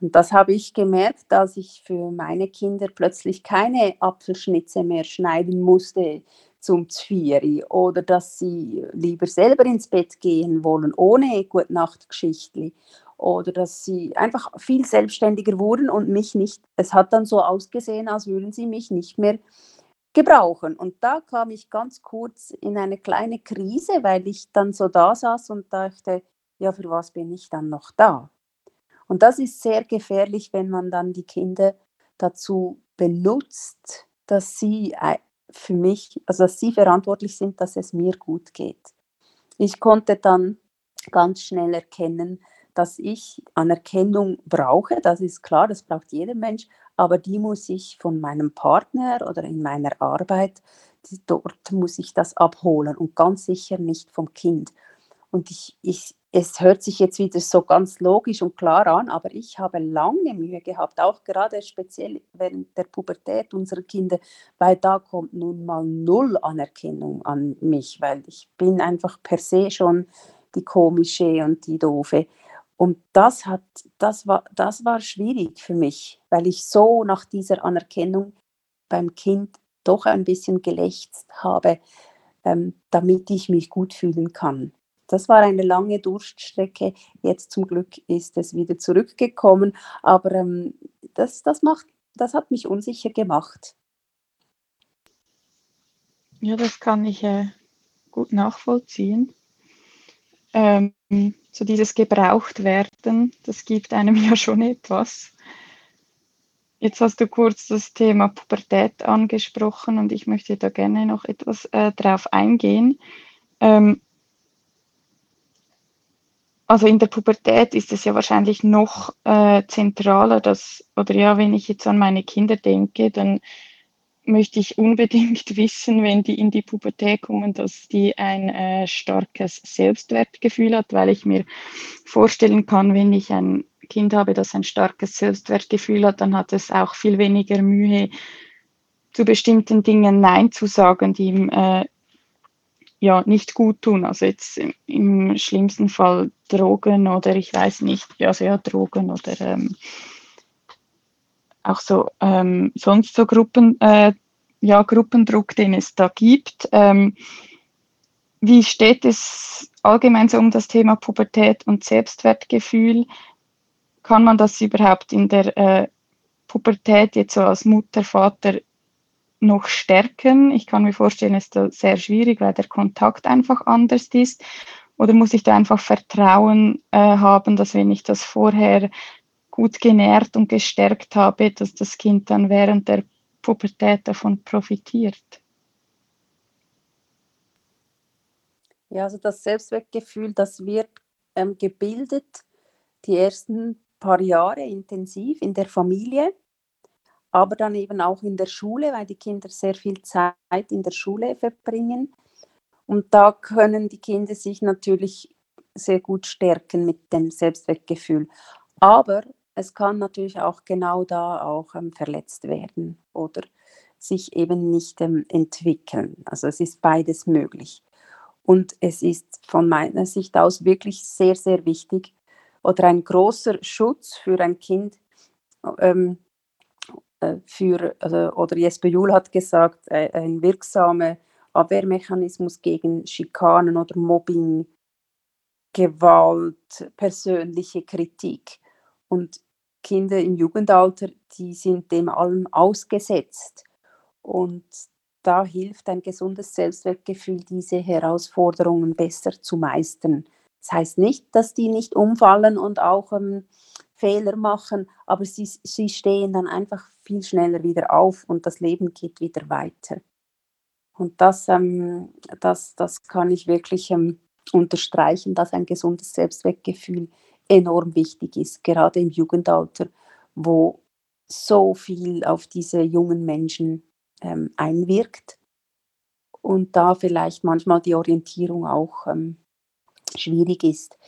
Und das habe ich gemerkt, als ich für meine Kinder plötzlich keine Apfelschnitze mehr schneiden musste, zum Zvieri oder dass sie lieber selber ins Bett gehen wollen, ohne Gutnachtgeschichtli oder dass sie einfach viel selbstständiger wurden und mich nicht, es hat dann so ausgesehen, als würden sie mich nicht mehr gebrauchen. Und da kam ich ganz kurz in eine kleine Krise, weil ich dann so da saß und dachte, ja, für was bin ich dann noch da? Und das ist sehr gefährlich, wenn man dann die Kinder dazu benutzt, dass sie für mich, also dass sie verantwortlich sind, dass es mir gut geht. Ich konnte dann ganz schnell erkennen, dass ich Anerkennung brauche, das ist klar, das braucht jeder Mensch, aber die muss ich von meinem Partner oder in meiner Arbeit, dort muss ich das abholen und ganz sicher nicht vom Kind. Und ich, ich es hört sich jetzt wieder so ganz logisch und klar an, aber ich habe lange Mühe gehabt, auch gerade speziell während der Pubertät unserer Kinder, weil da kommt nun mal null Anerkennung an mich, weil ich bin einfach per se schon die komische und die doofe. Und das hat, das war, das war schwierig für mich, weil ich so nach dieser Anerkennung beim Kind doch ein bisschen gelächzt habe, ähm, damit ich mich gut fühlen kann. Das war eine lange Durststrecke. Jetzt zum Glück ist es wieder zurückgekommen, aber ähm, das, das, macht, das hat mich unsicher gemacht. Ja, das kann ich äh, gut nachvollziehen. Ähm, so dieses Gebrauchtwerden, das gibt einem ja schon etwas. Jetzt hast du kurz das Thema Pubertät angesprochen und ich möchte da gerne noch etwas äh, drauf eingehen. Ähm, also in der Pubertät ist es ja wahrscheinlich noch äh, zentraler, dass, oder ja, wenn ich jetzt an meine Kinder denke, dann möchte ich unbedingt wissen, wenn die in die Pubertät kommen, dass die ein äh, starkes Selbstwertgefühl hat, weil ich mir vorstellen kann, wenn ich ein Kind habe, das ein starkes Selbstwertgefühl hat, dann hat es auch viel weniger Mühe, zu bestimmten Dingen Nein zu sagen, die ihm äh, ja nicht gut tun. Also jetzt im, im, schlimmsten Fall Drogen oder ich weiß nicht, also ja, Drogen oder ähm, auch so ähm, sonst so Gruppen, äh, ja, Gruppendruck, den es da gibt. Ähm, wie steht es allgemein so um das Thema Pubertät und Selbstwertgefühl? Kann man das überhaupt in der äh, Pubertät jetzt so als Mutter, Vater noch stärken? Ich kann mir vorstellen, es ist da sehr schwierig, weil der Kontakt einfach anders ist. Oder muss ich da einfach Vertrauen äh, haben, dass wenn ich das vorher gut genährt und gestärkt habe, dass das Kind dann während der Pubertät davon profitiert. Ja, also das Selbstwertgefühl, das wird ähm, gebildet die ersten paar Jahre intensiv in der Familie, aber dann eben auch in der Schule, weil die Kinder sehr viel Zeit in der Schule verbringen. Und da können die Kinder sich natürlich sehr gut stärken mit dem Selbstwertgefühl. Aber es kann natürlich auch genau da auch ähm, verletzt werden oder sich eben nicht ähm, entwickeln. Also es ist beides möglich. Und es ist von meiner Sicht aus wirklich sehr, sehr wichtig oder ein großer Schutz für ein Kind. Ähm, äh, für, also, oder Jesper Juhl hat gesagt, äh, ein wirksamer Abwehrmechanismus gegen Schikanen oder Mobbing, Gewalt, persönliche Kritik. Und Kinder im Jugendalter, die sind dem allem ausgesetzt. Und da hilft ein gesundes Selbstwertgefühl, diese Herausforderungen besser zu meistern. Das heißt nicht, dass die nicht umfallen und auch ähm, Fehler machen, aber sie, sie stehen dann einfach viel schneller wieder auf und das Leben geht wieder weiter. Und das, ähm, das, das kann ich wirklich ähm, unterstreichen, dass ein gesundes Selbstwertgefühl enorm wichtig ist, gerade im Jugendalter, wo so viel auf diese jungen Menschen ähm, einwirkt und da vielleicht manchmal die Orientierung auch ähm, schwierig ist.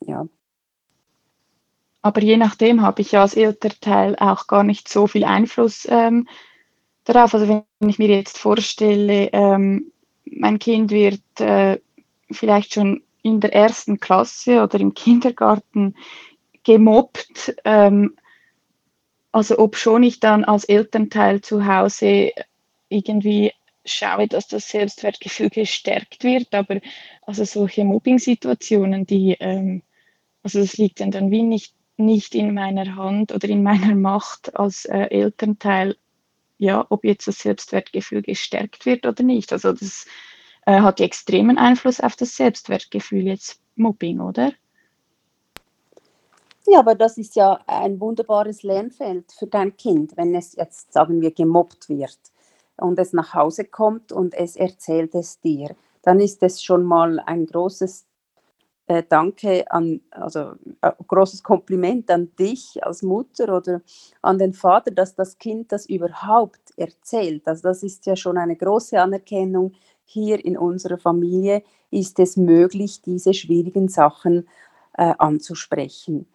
Ja. Aber je nachdem habe ich ja als Elternteil auch gar nicht so viel Einfluss ähm, darauf. Also wenn ich mir jetzt vorstelle, ähm, mein Kind wird äh, vielleicht schon in der ersten Klasse oder im Kindergarten gemobbt. Ähm, also ob schon ich dann als Elternteil zu Hause irgendwie schaue, dass das Selbstwertgefühl gestärkt wird, aber also solche Mobbing-Situationen, die, ähm, also das liegt dann, dann wie nicht, nicht in meiner Hand oder in meiner Macht als äh, Elternteil, ja, ob jetzt das Selbstwertgefühl gestärkt wird oder nicht. Also das äh, hat extremen Einfluss auf das Selbstwertgefühl, jetzt Mobbing, oder? Ja, aber das ist ja ein wunderbares Lernfeld für dein Kind, wenn es jetzt, sagen wir, gemobbt wird und es nach Hause kommt und es erzählt es dir. Dann ist es schon mal ein großes äh, Danke an, also äh, großes Kompliment an dich als Mutter oder an den Vater, dass das Kind das überhaupt erzählt. Also das ist ja schon eine große Anerkennung hier in unserer Familie ist es möglich, diese schwierigen Sachen äh, anzusprechen.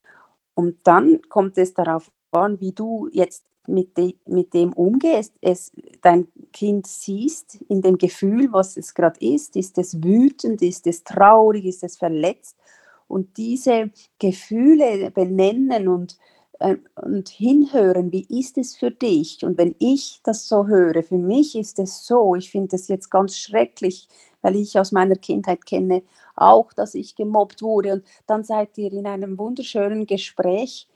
Und dann kommt es darauf an, wie du jetzt mit, de, mit dem umgehst, es dein Kind siehst in dem Gefühl, was es gerade ist, ist es wütend, ist es traurig, ist es verletzt? Und diese Gefühle benennen und, und hinhören, wie ist es für dich? Und wenn ich das so höre, für mich ist es so, ich finde es jetzt ganz schrecklich, weil ich aus meiner Kindheit kenne auch, dass ich gemobbt wurde und dann seid ihr in einem wunderschönen Gespräch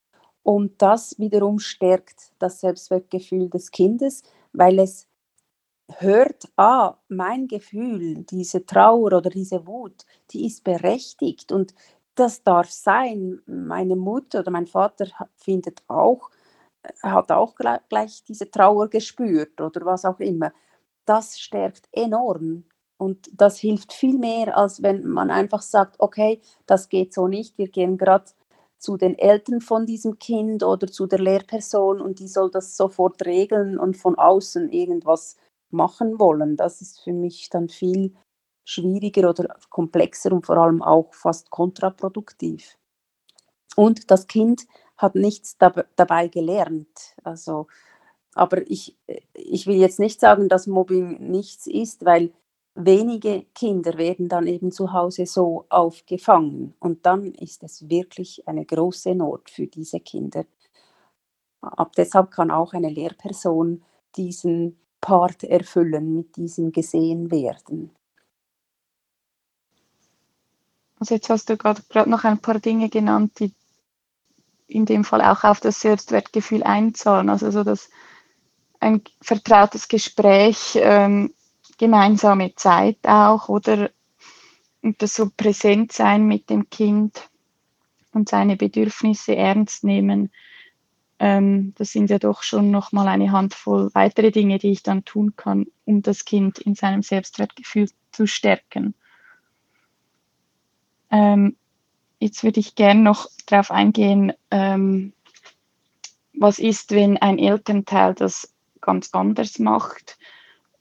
und das wiederum stärkt das Selbstwertgefühl des Kindes, weil es hört, ah, mein Gefühl, diese Trauer oder diese Wut, die ist berechtigt und das darf sein. Meine Mutter oder mein Vater findet auch, hat auch gleich diese Trauer gespürt oder was auch immer. Das stärkt enorm und das hilft viel mehr, als wenn man einfach sagt, okay, das geht so nicht, wir gehen gerade zu den Eltern von diesem Kind oder zu der Lehrperson und die soll das sofort regeln und von außen irgendwas machen wollen. Das ist für mich dann viel schwieriger oder komplexer und vor allem auch fast kontraproduktiv. Und das Kind hat nichts dab dabei gelernt. Also, aber ich, ich will jetzt nicht sagen, dass Mobbing nichts ist, weil wenige Kinder werden dann eben zu Hause so aufgefangen. Und dann ist es wirklich eine große Not für diese Kinder. Ab deshalb kann auch eine Lehrperson diesen Part erfüllen, mit diesem gesehen werden. Also jetzt hast du gerade noch ein paar Dinge genannt, die in dem Fall auch auf das Selbstwertgefühl einzahlen. Also so das ein vertrautes Gespräch, ähm, gemeinsame Zeit auch oder und das so präsent sein mit dem Kind und seine Bedürfnisse ernst nehmen. Ähm, das sind ja doch schon noch mal eine Handvoll weitere Dinge, die ich dann tun kann, um das Kind in seinem Selbstwertgefühl zu stärken. Ähm, jetzt würde ich gerne noch darauf eingehen, ähm, was ist, wenn ein Elternteil das ganz anders macht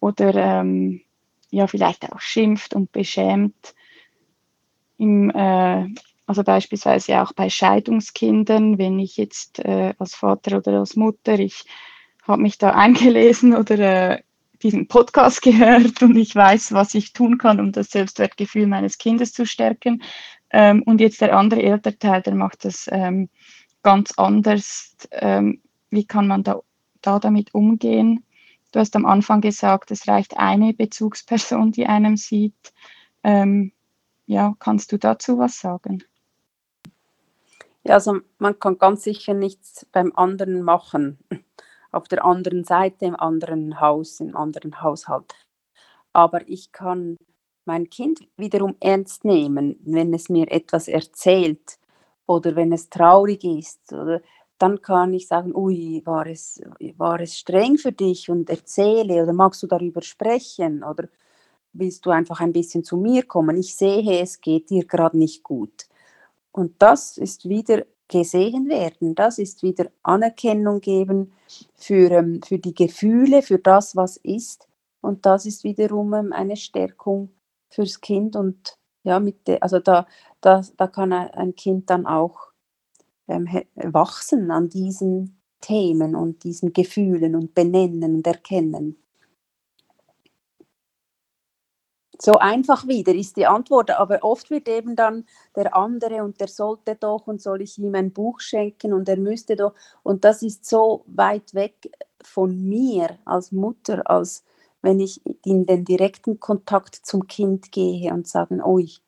oder ähm, ja vielleicht auch schimpft und beschämt. Im, äh, also beispielsweise auch bei Scheidungskindern, wenn ich jetzt äh, als Vater oder als Mutter, ich habe mich da eingelesen oder äh, diesen Podcast gehört und ich weiß, was ich tun kann, um das Selbstwertgefühl meines Kindes zu stärken. Ähm, und jetzt der andere Elternteil, der macht das ähm, ganz anders. Ähm, wie kann man da, da damit umgehen? Du hast am Anfang gesagt, es reicht eine Bezugsperson, die einem sieht. Ähm, ja, kannst du dazu was sagen? Ja, also man kann ganz sicher nichts beim anderen machen auf der anderen Seite, im anderen Haus, im anderen Haushalt. Aber ich kann mein Kind wiederum ernst nehmen, wenn es mir etwas erzählt oder wenn es traurig ist. Oder dann kann ich sagen, ui, war es, war es streng für dich und erzähle oder magst du darüber sprechen oder willst du einfach ein bisschen zu mir kommen? Ich sehe, es geht dir gerade nicht gut. Und das ist wieder gesehen werden. Das ist wieder Anerkennung geben für, ähm, für die Gefühle, für das, was ist. Und das ist wiederum ähm, eine Stärkung fürs Kind. Und ja, mit de, also da, da, da kann ein Kind dann auch ähm, wachsen an diesen Themen und diesen Gefühlen und benennen und erkennen. So einfach wieder ist die Antwort, aber oft wird eben dann der andere und der sollte doch und soll ich ihm ein Buch schenken und er müsste doch. Und das ist so weit weg von mir als Mutter, als wenn ich in den direkten Kontakt zum Kind gehe und sage, oh, ich,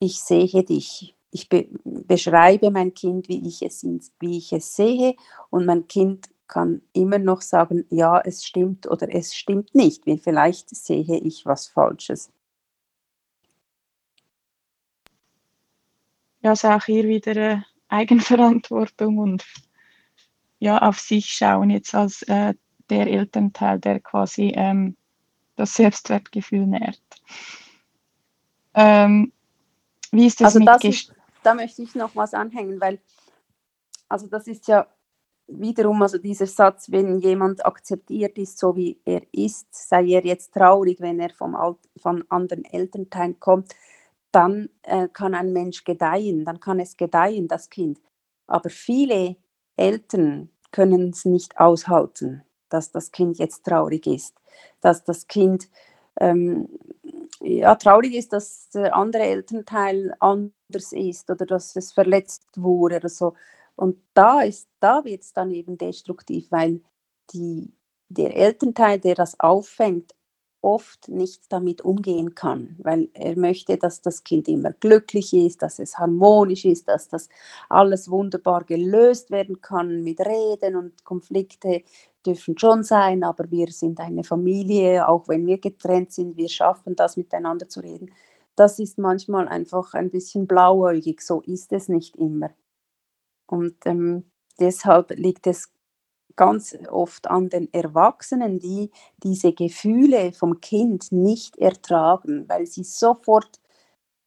ich sehe dich, ich be beschreibe mein Kind, wie ich, es, wie ich es sehe und mein Kind kann immer noch sagen, ja, es stimmt oder es stimmt nicht, weil vielleicht sehe ich was Falsches. Ja, also auch hier wieder Eigenverantwortung und ja, auf sich schauen jetzt als äh, der Elternteil, der quasi ähm, das Selbstwertgefühl nährt. Ähm, wie ist das also mit das ist, Da möchte ich noch was anhängen, weil also das ist ja wiederum, also dieser Satz, wenn jemand akzeptiert ist, so wie er ist, sei er jetzt traurig, wenn er vom Alt von anderen Elternteilen kommt, dann äh, kann ein Mensch gedeihen, dann kann es gedeihen, das Kind. Aber viele Eltern können es nicht aushalten, dass das Kind jetzt traurig ist, dass das Kind ähm, ja, traurig ist, dass der andere Elternteil anders ist oder dass es verletzt wurde oder so. Und da, da wird es dann eben destruktiv, weil die, der Elternteil, der das auffängt, oft nicht damit umgehen kann, weil er möchte, dass das Kind immer glücklich ist, dass es harmonisch ist, dass das alles wunderbar gelöst werden kann mit Reden und Konflikte dürfen schon sein, aber wir sind eine Familie, auch wenn wir getrennt sind, wir schaffen das miteinander zu reden. Das ist manchmal einfach ein bisschen blauäugig, so ist es nicht immer. Und ähm, deshalb liegt es ganz oft an den Erwachsenen, die diese Gefühle vom Kind nicht ertragen, weil sie sofort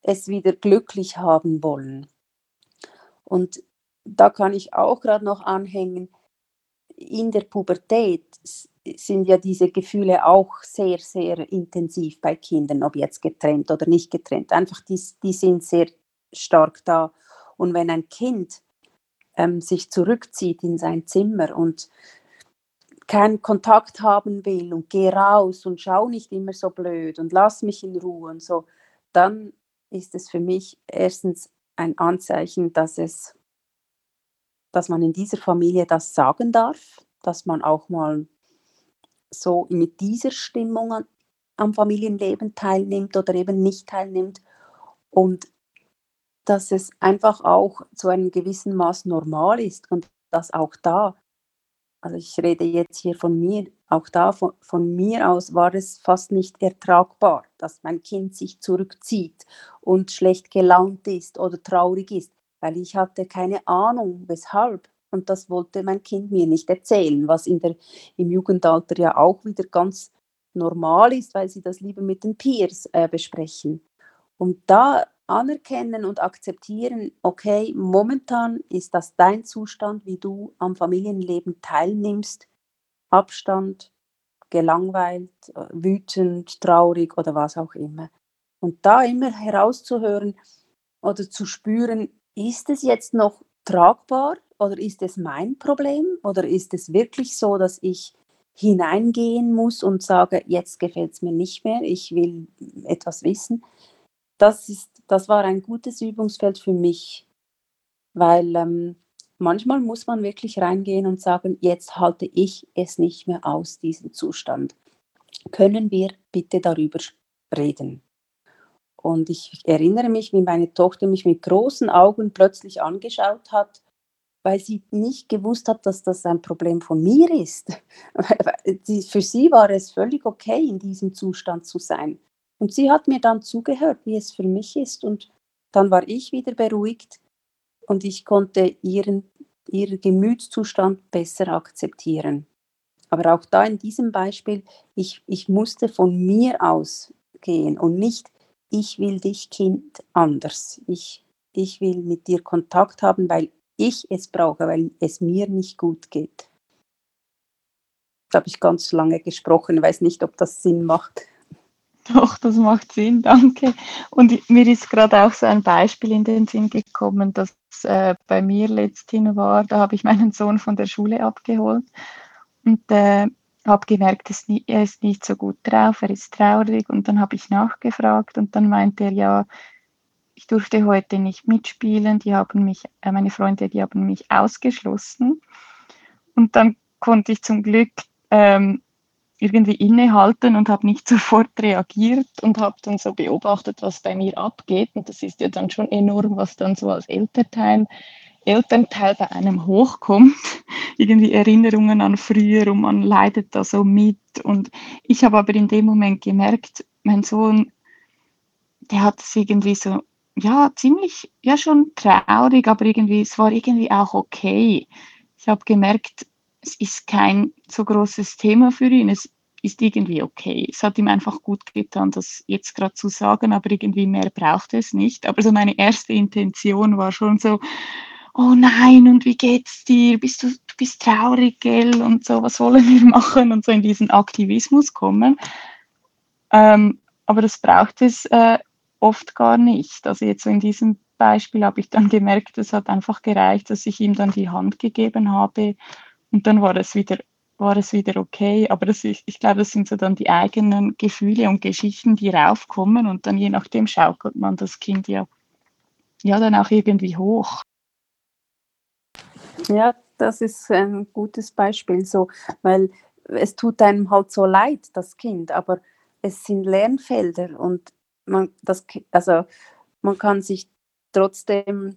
es wieder glücklich haben wollen. Und da kann ich auch gerade noch anhängen, in der Pubertät sind ja diese Gefühle auch sehr, sehr intensiv bei Kindern, ob jetzt getrennt oder nicht getrennt. Einfach die, die sind sehr stark da. Und wenn ein Kind ähm, sich zurückzieht in sein Zimmer und keinen Kontakt haben will und geh raus und schau nicht immer so blöd und lass mich in Ruhe und so, dann ist es für mich erstens ein Anzeichen, dass es, dass man in dieser Familie das sagen darf, dass man auch mal so mit dieser Stimmung am Familienleben teilnimmt oder eben nicht teilnimmt und dass es einfach auch zu einem gewissen Maß normal ist und dass auch da, also ich rede jetzt hier von mir, auch da von, von mir aus war es fast nicht ertragbar, dass mein Kind sich zurückzieht und schlecht gelaunt ist oder traurig ist, weil ich hatte keine Ahnung, weshalb. Und das wollte mein Kind mir nicht erzählen, was in der, im Jugendalter ja auch wieder ganz normal ist, weil sie das lieber mit den Peers äh, besprechen. Und da anerkennen und akzeptieren, okay, momentan ist das dein Zustand, wie du am Familienleben teilnimmst, Abstand, gelangweilt, äh, wütend, traurig oder was auch immer. Und da immer herauszuhören oder zu spüren, ist es jetzt noch tragbar oder ist es mein Problem oder ist es wirklich so, dass ich hineingehen muss und sage, jetzt gefällt es mir nicht mehr, ich will etwas wissen das, ist, das war ein gutes Übungsfeld für mich, weil ähm, manchmal muss man wirklich reingehen und sagen, jetzt halte ich es nicht mehr aus, diesen Zustand. Können wir bitte darüber reden? Und ich erinnere mich, wie meine Tochter mich mit großen Augen plötzlich angeschaut hat, weil sie nicht gewusst hat, dass das ein Problem von mir ist. Für sie war es völlig okay, in diesem Zustand zu sein. Und sie hat mir dann zugehört, wie es für mich ist. Und dann war ich wieder beruhigt und ich konnte ihren, ihren Gemütszustand besser akzeptieren. Aber auch da in diesem Beispiel, ich, ich musste von mir aus gehen und nicht, ich will dich Kind anders. Ich, ich will mit dir Kontakt haben, weil ich es brauche, weil es mir nicht gut geht. Da habe ich ganz lange gesprochen, weiß nicht, ob das Sinn macht. Doch, das macht Sinn, danke. Und mir ist gerade auch so ein Beispiel in den Sinn gekommen, das äh, bei mir letzthin war. Da habe ich meinen Sohn von der Schule abgeholt und äh, habe gemerkt, er ist nicht so gut drauf, er ist traurig. Und dann habe ich nachgefragt und dann meinte er, ja, ich durfte heute nicht mitspielen, die haben mich, äh, meine Freunde, die haben mich ausgeschlossen. Und dann konnte ich zum Glück ähm, irgendwie innehalten und habe nicht sofort reagiert und habe dann so beobachtet, was bei mir abgeht. Und das ist ja dann schon enorm, was dann so als Elternteil, Elternteil bei einem hochkommt. irgendwie Erinnerungen an früher und man leidet da so mit. Und ich habe aber in dem Moment gemerkt, mein Sohn, der hat es irgendwie so, ja, ziemlich, ja schon traurig, aber irgendwie, es war irgendwie auch okay. Ich habe gemerkt, es ist kein so großes Thema für ihn. Es ist irgendwie okay. Es hat ihm einfach gut getan, das jetzt gerade zu sagen, aber irgendwie mehr braucht es nicht. Aber so meine erste Intention war schon so, oh nein, und wie geht's dir? Bist du, du bist traurig, gell, und so, was wollen wir machen und so in diesen Aktivismus kommen. Ähm, aber das braucht es äh, oft gar nicht. Also jetzt so in diesem Beispiel habe ich dann gemerkt, es hat einfach gereicht, dass ich ihm dann die Hand gegeben habe und dann war es wieder war es wieder okay. Aber das, ich, ich glaube, das sind so dann die eigenen Gefühle und Geschichten, die raufkommen und dann je nachdem schaukelt man das Kind ja, ja dann auch irgendwie hoch. Ja, das ist ein gutes Beispiel, so, weil es tut einem halt so leid, das Kind, aber es sind Lernfelder und man, das, also man kann sich trotzdem,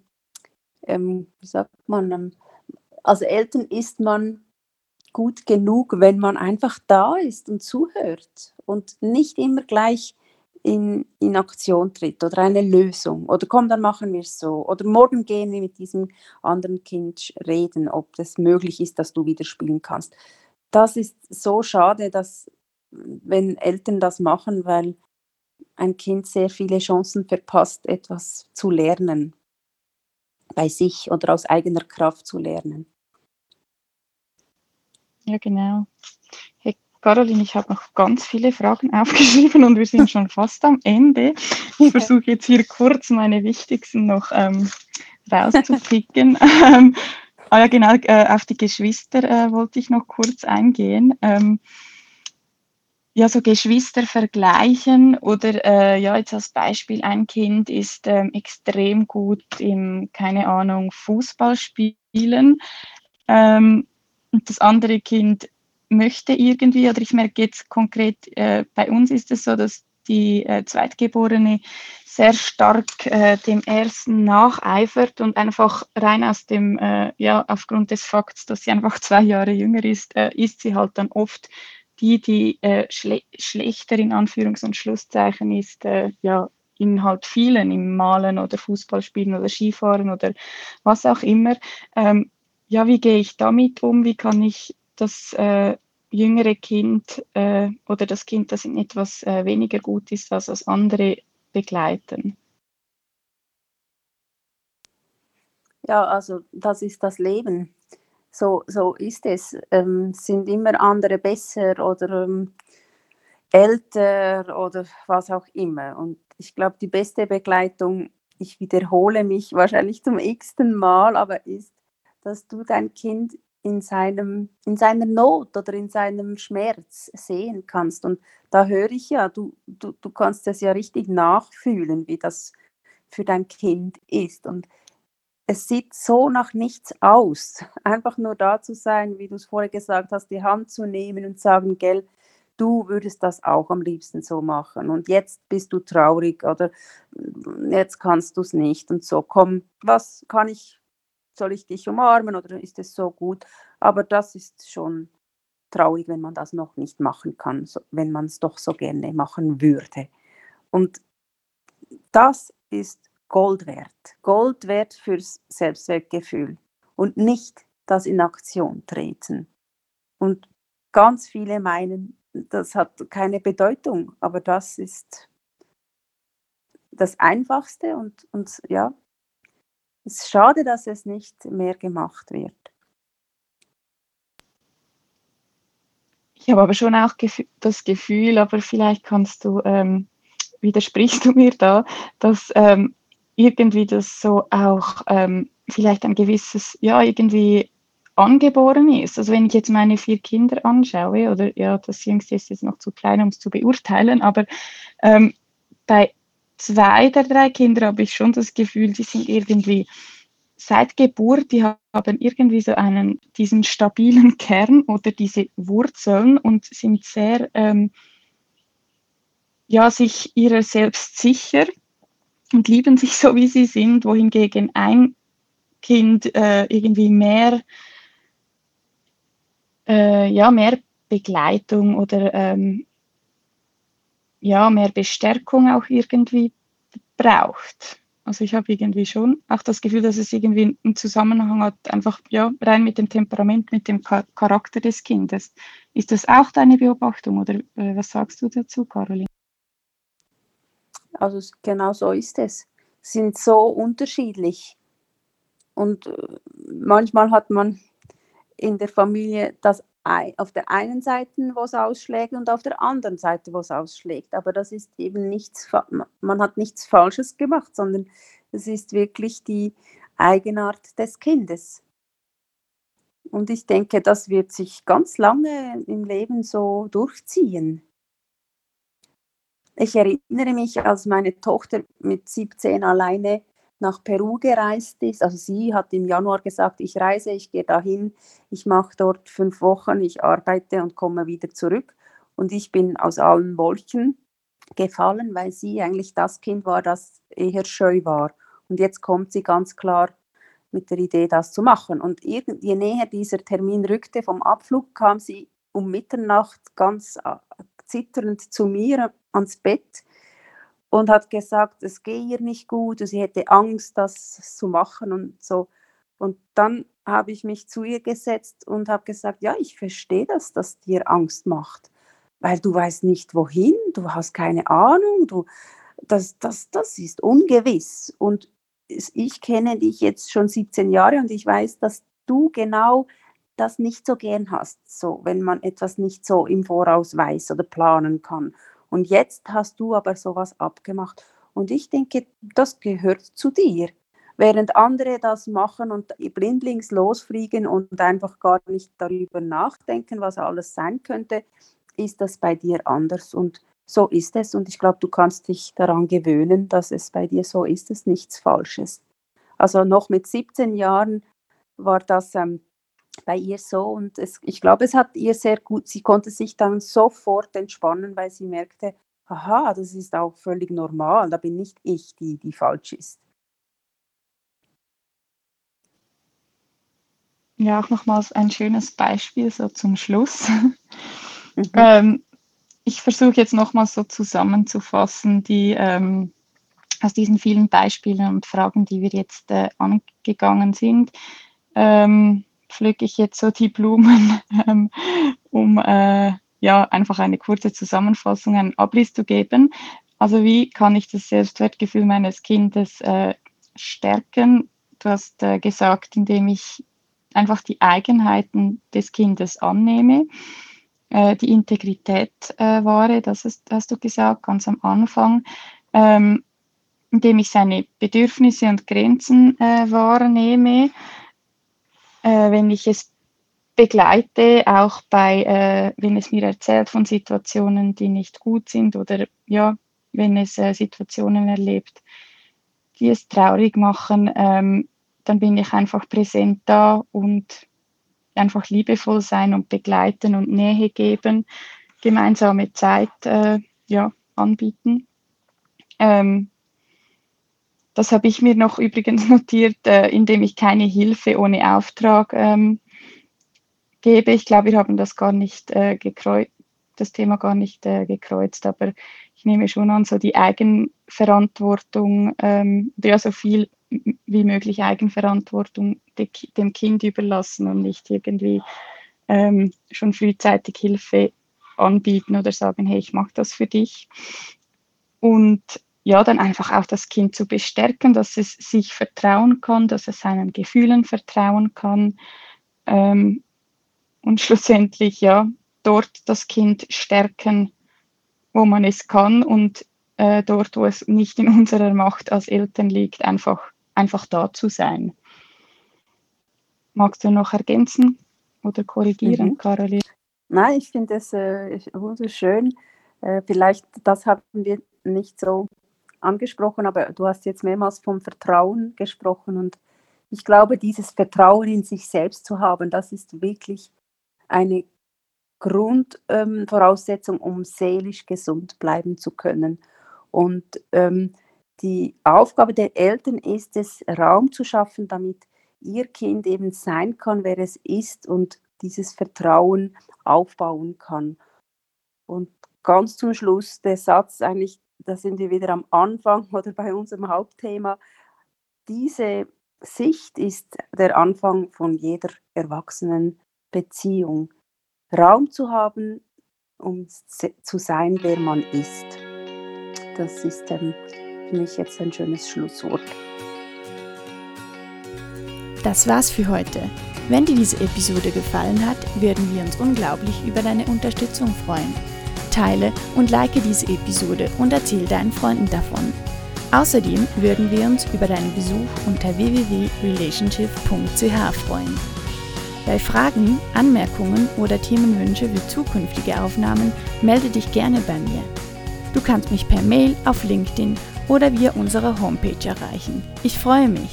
ähm, wie sagt man, ähm, als Eltern ist man gut genug, wenn man einfach da ist und zuhört und nicht immer gleich in, in Aktion tritt oder eine Lösung oder komm, dann machen wir es so oder morgen gehen wir mit diesem anderen Kind reden, ob das möglich ist, dass du wieder spielen kannst. Das ist so schade, dass wenn Eltern das machen, weil ein Kind sehr viele Chancen verpasst, etwas zu lernen, bei sich oder aus eigener Kraft zu lernen. Ja, genau. Hey, Caroline, ich habe noch ganz viele Fragen aufgeschrieben und wir sind schon fast am Ende. Ich versuche jetzt hier kurz meine wichtigsten noch ähm, rauszupicken. ähm, ah ja, genau, äh, auf die Geschwister äh, wollte ich noch kurz eingehen. Ähm, ja, so Geschwister vergleichen oder äh, ja, jetzt als Beispiel, ein Kind ist ähm, extrem gut im, keine Ahnung, Fußball spielen. Ähm, und das andere Kind möchte irgendwie, oder ich merke jetzt konkret, äh, bei uns ist es so, dass die äh, Zweitgeborene sehr stark äh, dem ersten nacheifert und einfach rein aus dem, äh, ja, aufgrund des Fakts, dass sie einfach zwei Jahre jünger ist, äh, ist sie halt dann oft die, die äh, schle schlechter in Anführungs- und Schlusszeichen ist, ja, in halt vielen, im Malen oder Fußballspielen oder Skifahren oder was auch immer. Ähm, ja, wie gehe ich damit um? Wie kann ich das äh, jüngere Kind äh, oder das Kind, das in etwas äh, weniger gut ist als das andere, begleiten? Ja, also das ist das Leben. So, so ist es. Ähm, sind immer andere besser oder ähm, älter oder was auch immer. Und ich glaube, die beste Begleitung, ich wiederhole mich wahrscheinlich zum x-ten Mal, aber ist dass du dein Kind in, seinem, in seiner Not oder in seinem Schmerz sehen kannst. Und da höre ich ja, du, du, du kannst es ja richtig nachfühlen, wie das für dein Kind ist. Und es sieht so nach nichts aus. Einfach nur da zu sein, wie du es vorher gesagt hast, die Hand zu nehmen und sagen, gell, du würdest das auch am liebsten so machen. Und jetzt bist du traurig oder jetzt kannst du es nicht. Und so, komm, was kann ich soll ich dich umarmen oder ist es so gut? Aber das ist schon traurig, wenn man das noch nicht machen kann, wenn man es doch so gerne machen würde. Und das ist Gold wert. Gold wert fürs Selbstwertgefühl und nicht das in Aktion treten. Und ganz viele meinen, das hat keine Bedeutung, aber das ist das Einfachste und, und ja, es ist schade, dass es nicht mehr gemacht wird. Ich habe aber schon auch das Gefühl, aber vielleicht kannst du, ähm, widersprichst du mir da, dass ähm, irgendwie das so auch ähm, vielleicht ein gewisses, ja, irgendwie angeboren ist. Also wenn ich jetzt meine vier Kinder anschaue, oder ja, das jüngste ist jetzt noch zu klein, um es zu beurteilen, aber ähm, bei zwei der drei Kinder habe ich schon das Gefühl, die sind irgendwie seit Geburt, die haben irgendwie so einen, diesen stabilen Kern oder diese Wurzeln und sind sehr, ähm, ja, sich ihrer selbst sicher und lieben sich so, wie sie sind, wohingegen ein Kind äh, irgendwie mehr, äh, ja, mehr Begleitung oder ähm, ja, mehr Bestärkung auch irgendwie braucht. Also ich habe irgendwie schon auch das Gefühl, dass es irgendwie einen Zusammenhang hat, einfach ja, rein mit dem Temperament, mit dem Charakter des Kindes. Ist das auch deine Beobachtung oder äh, was sagst du dazu, Caroline? Also genau so ist es. Sind so unterschiedlich. Und äh, manchmal hat man in der Familie das auf der einen Seite, wo es ausschlägt und auf der anderen Seite, wo es ausschlägt. Aber das ist eben nichts, man hat nichts Falsches gemacht, sondern es ist wirklich die Eigenart des Kindes. Und ich denke, das wird sich ganz lange im Leben so durchziehen. Ich erinnere mich, als meine Tochter mit 17 alleine nach Peru gereist ist. Also sie hat im Januar gesagt, ich reise, ich gehe dahin, ich mache dort fünf Wochen, ich arbeite und komme wieder zurück. Und ich bin aus allen Wolken gefallen, weil sie eigentlich das Kind war, das eher scheu war. Und jetzt kommt sie ganz klar mit der Idee, das zu machen. Und je näher dieser Termin rückte vom Abflug, kam sie um Mitternacht ganz zitternd zu mir ans Bett und hat gesagt, es gehe ihr nicht gut, sie hätte Angst, das zu machen und so. Und dann habe ich mich zu ihr gesetzt und habe gesagt, ja, ich verstehe das, dass dir Angst macht, weil du weißt nicht wohin, du hast keine Ahnung, du, das, das, das ist ungewiss. Und ich kenne dich jetzt schon 17 Jahre und ich weiß, dass du genau das nicht so gern hast, so wenn man etwas nicht so im Voraus weiß oder planen kann. Und jetzt hast du aber sowas abgemacht. Und ich denke, das gehört zu dir. Während andere das machen und blindlings losfliegen und einfach gar nicht darüber nachdenken, was alles sein könnte, ist das bei dir anders. Und so ist es. Und ich glaube, du kannst dich daran gewöhnen, dass es bei dir so ist, es nichts Falsches. Also noch mit 17 Jahren war das ähm, bei ihr so und es, ich glaube, es hat ihr sehr gut, sie konnte sich dann sofort entspannen, weil sie merkte, aha, das ist auch völlig normal, da bin nicht ich, die, die falsch ist. Ja, auch nochmals ein schönes Beispiel so zum Schluss. Mhm. ähm, ich versuche jetzt nochmals so zusammenzufassen, die ähm, aus diesen vielen Beispielen und Fragen, die wir jetzt äh, angegangen sind. Ähm, pflücke ich jetzt so die Blumen, ähm, um äh, ja einfach eine kurze Zusammenfassung, einen Abriss zu geben. Also wie kann ich das Selbstwertgefühl meines Kindes äh, stärken? Du hast äh, gesagt, indem ich einfach die Eigenheiten des Kindes annehme, äh, die Integrität äh, wahre, das ist, hast du gesagt, ganz am Anfang, ähm, indem ich seine Bedürfnisse und Grenzen äh, wahrnehme, äh, wenn ich es begleite, auch bei, äh, wenn es mir erzählt von Situationen, die nicht gut sind oder ja, wenn es äh, Situationen erlebt, die es traurig machen, ähm, dann bin ich einfach präsent da und einfach liebevoll sein und begleiten und Nähe geben, gemeinsame Zeit äh, ja, anbieten. Ähm, das habe ich mir noch übrigens notiert, äh, indem ich keine Hilfe ohne Auftrag ähm, gebe. Ich glaube, wir haben das gar nicht äh, gekreuzt, das Thema gar nicht äh, gekreuzt, aber ich nehme schon an, so die Eigenverantwortung, ähm, ja, so viel wie möglich Eigenverantwortung de, dem Kind überlassen und nicht irgendwie ähm, schon frühzeitig Hilfe anbieten oder sagen, hey, ich mache das für dich. Und ja, dann einfach auch das Kind zu bestärken, dass es sich vertrauen kann, dass es seinen Gefühlen vertrauen kann ähm, und schlussendlich ja dort das Kind stärken, wo man es kann und äh, dort, wo es nicht in unserer Macht als Eltern liegt, einfach, einfach da zu sein. Magst du noch ergänzen oder korrigieren, mhm. Caroline? Nein, ich finde es äh, wunderschön. Äh, vielleicht, das haben wir nicht so angesprochen, aber du hast jetzt mehrmals vom Vertrauen gesprochen und ich glaube, dieses Vertrauen in sich selbst zu haben, das ist wirklich eine Grundvoraussetzung, ähm, um seelisch gesund bleiben zu können. Und ähm, die Aufgabe der Eltern ist es, Raum zu schaffen, damit ihr Kind eben sein kann, wer es ist und dieses Vertrauen aufbauen kann. Und ganz zum Schluss der Satz eigentlich, da sind wir wieder am Anfang oder bei unserem Hauptthema. Diese Sicht ist der Anfang von jeder erwachsenen Beziehung. Raum zu haben, um zu sein, wer man ist. Das ist ähm, für mich jetzt ein schönes Schlusswort. Das war's für heute. Wenn dir diese Episode gefallen hat, würden wir uns unglaublich über deine Unterstützung freuen. Teile und like diese Episode und erzähl deinen Freunden davon. Außerdem würden wir uns über deinen Besuch unter www.relationship.ch freuen. Bei Fragen, Anmerkungen oder Themenwünsche für zukünftige Aufnahmen melde dich gerne bei mir. Du kannst mich per Mail auf LinkedIn oder via unsere Homepage erreichen. Ich freue mich.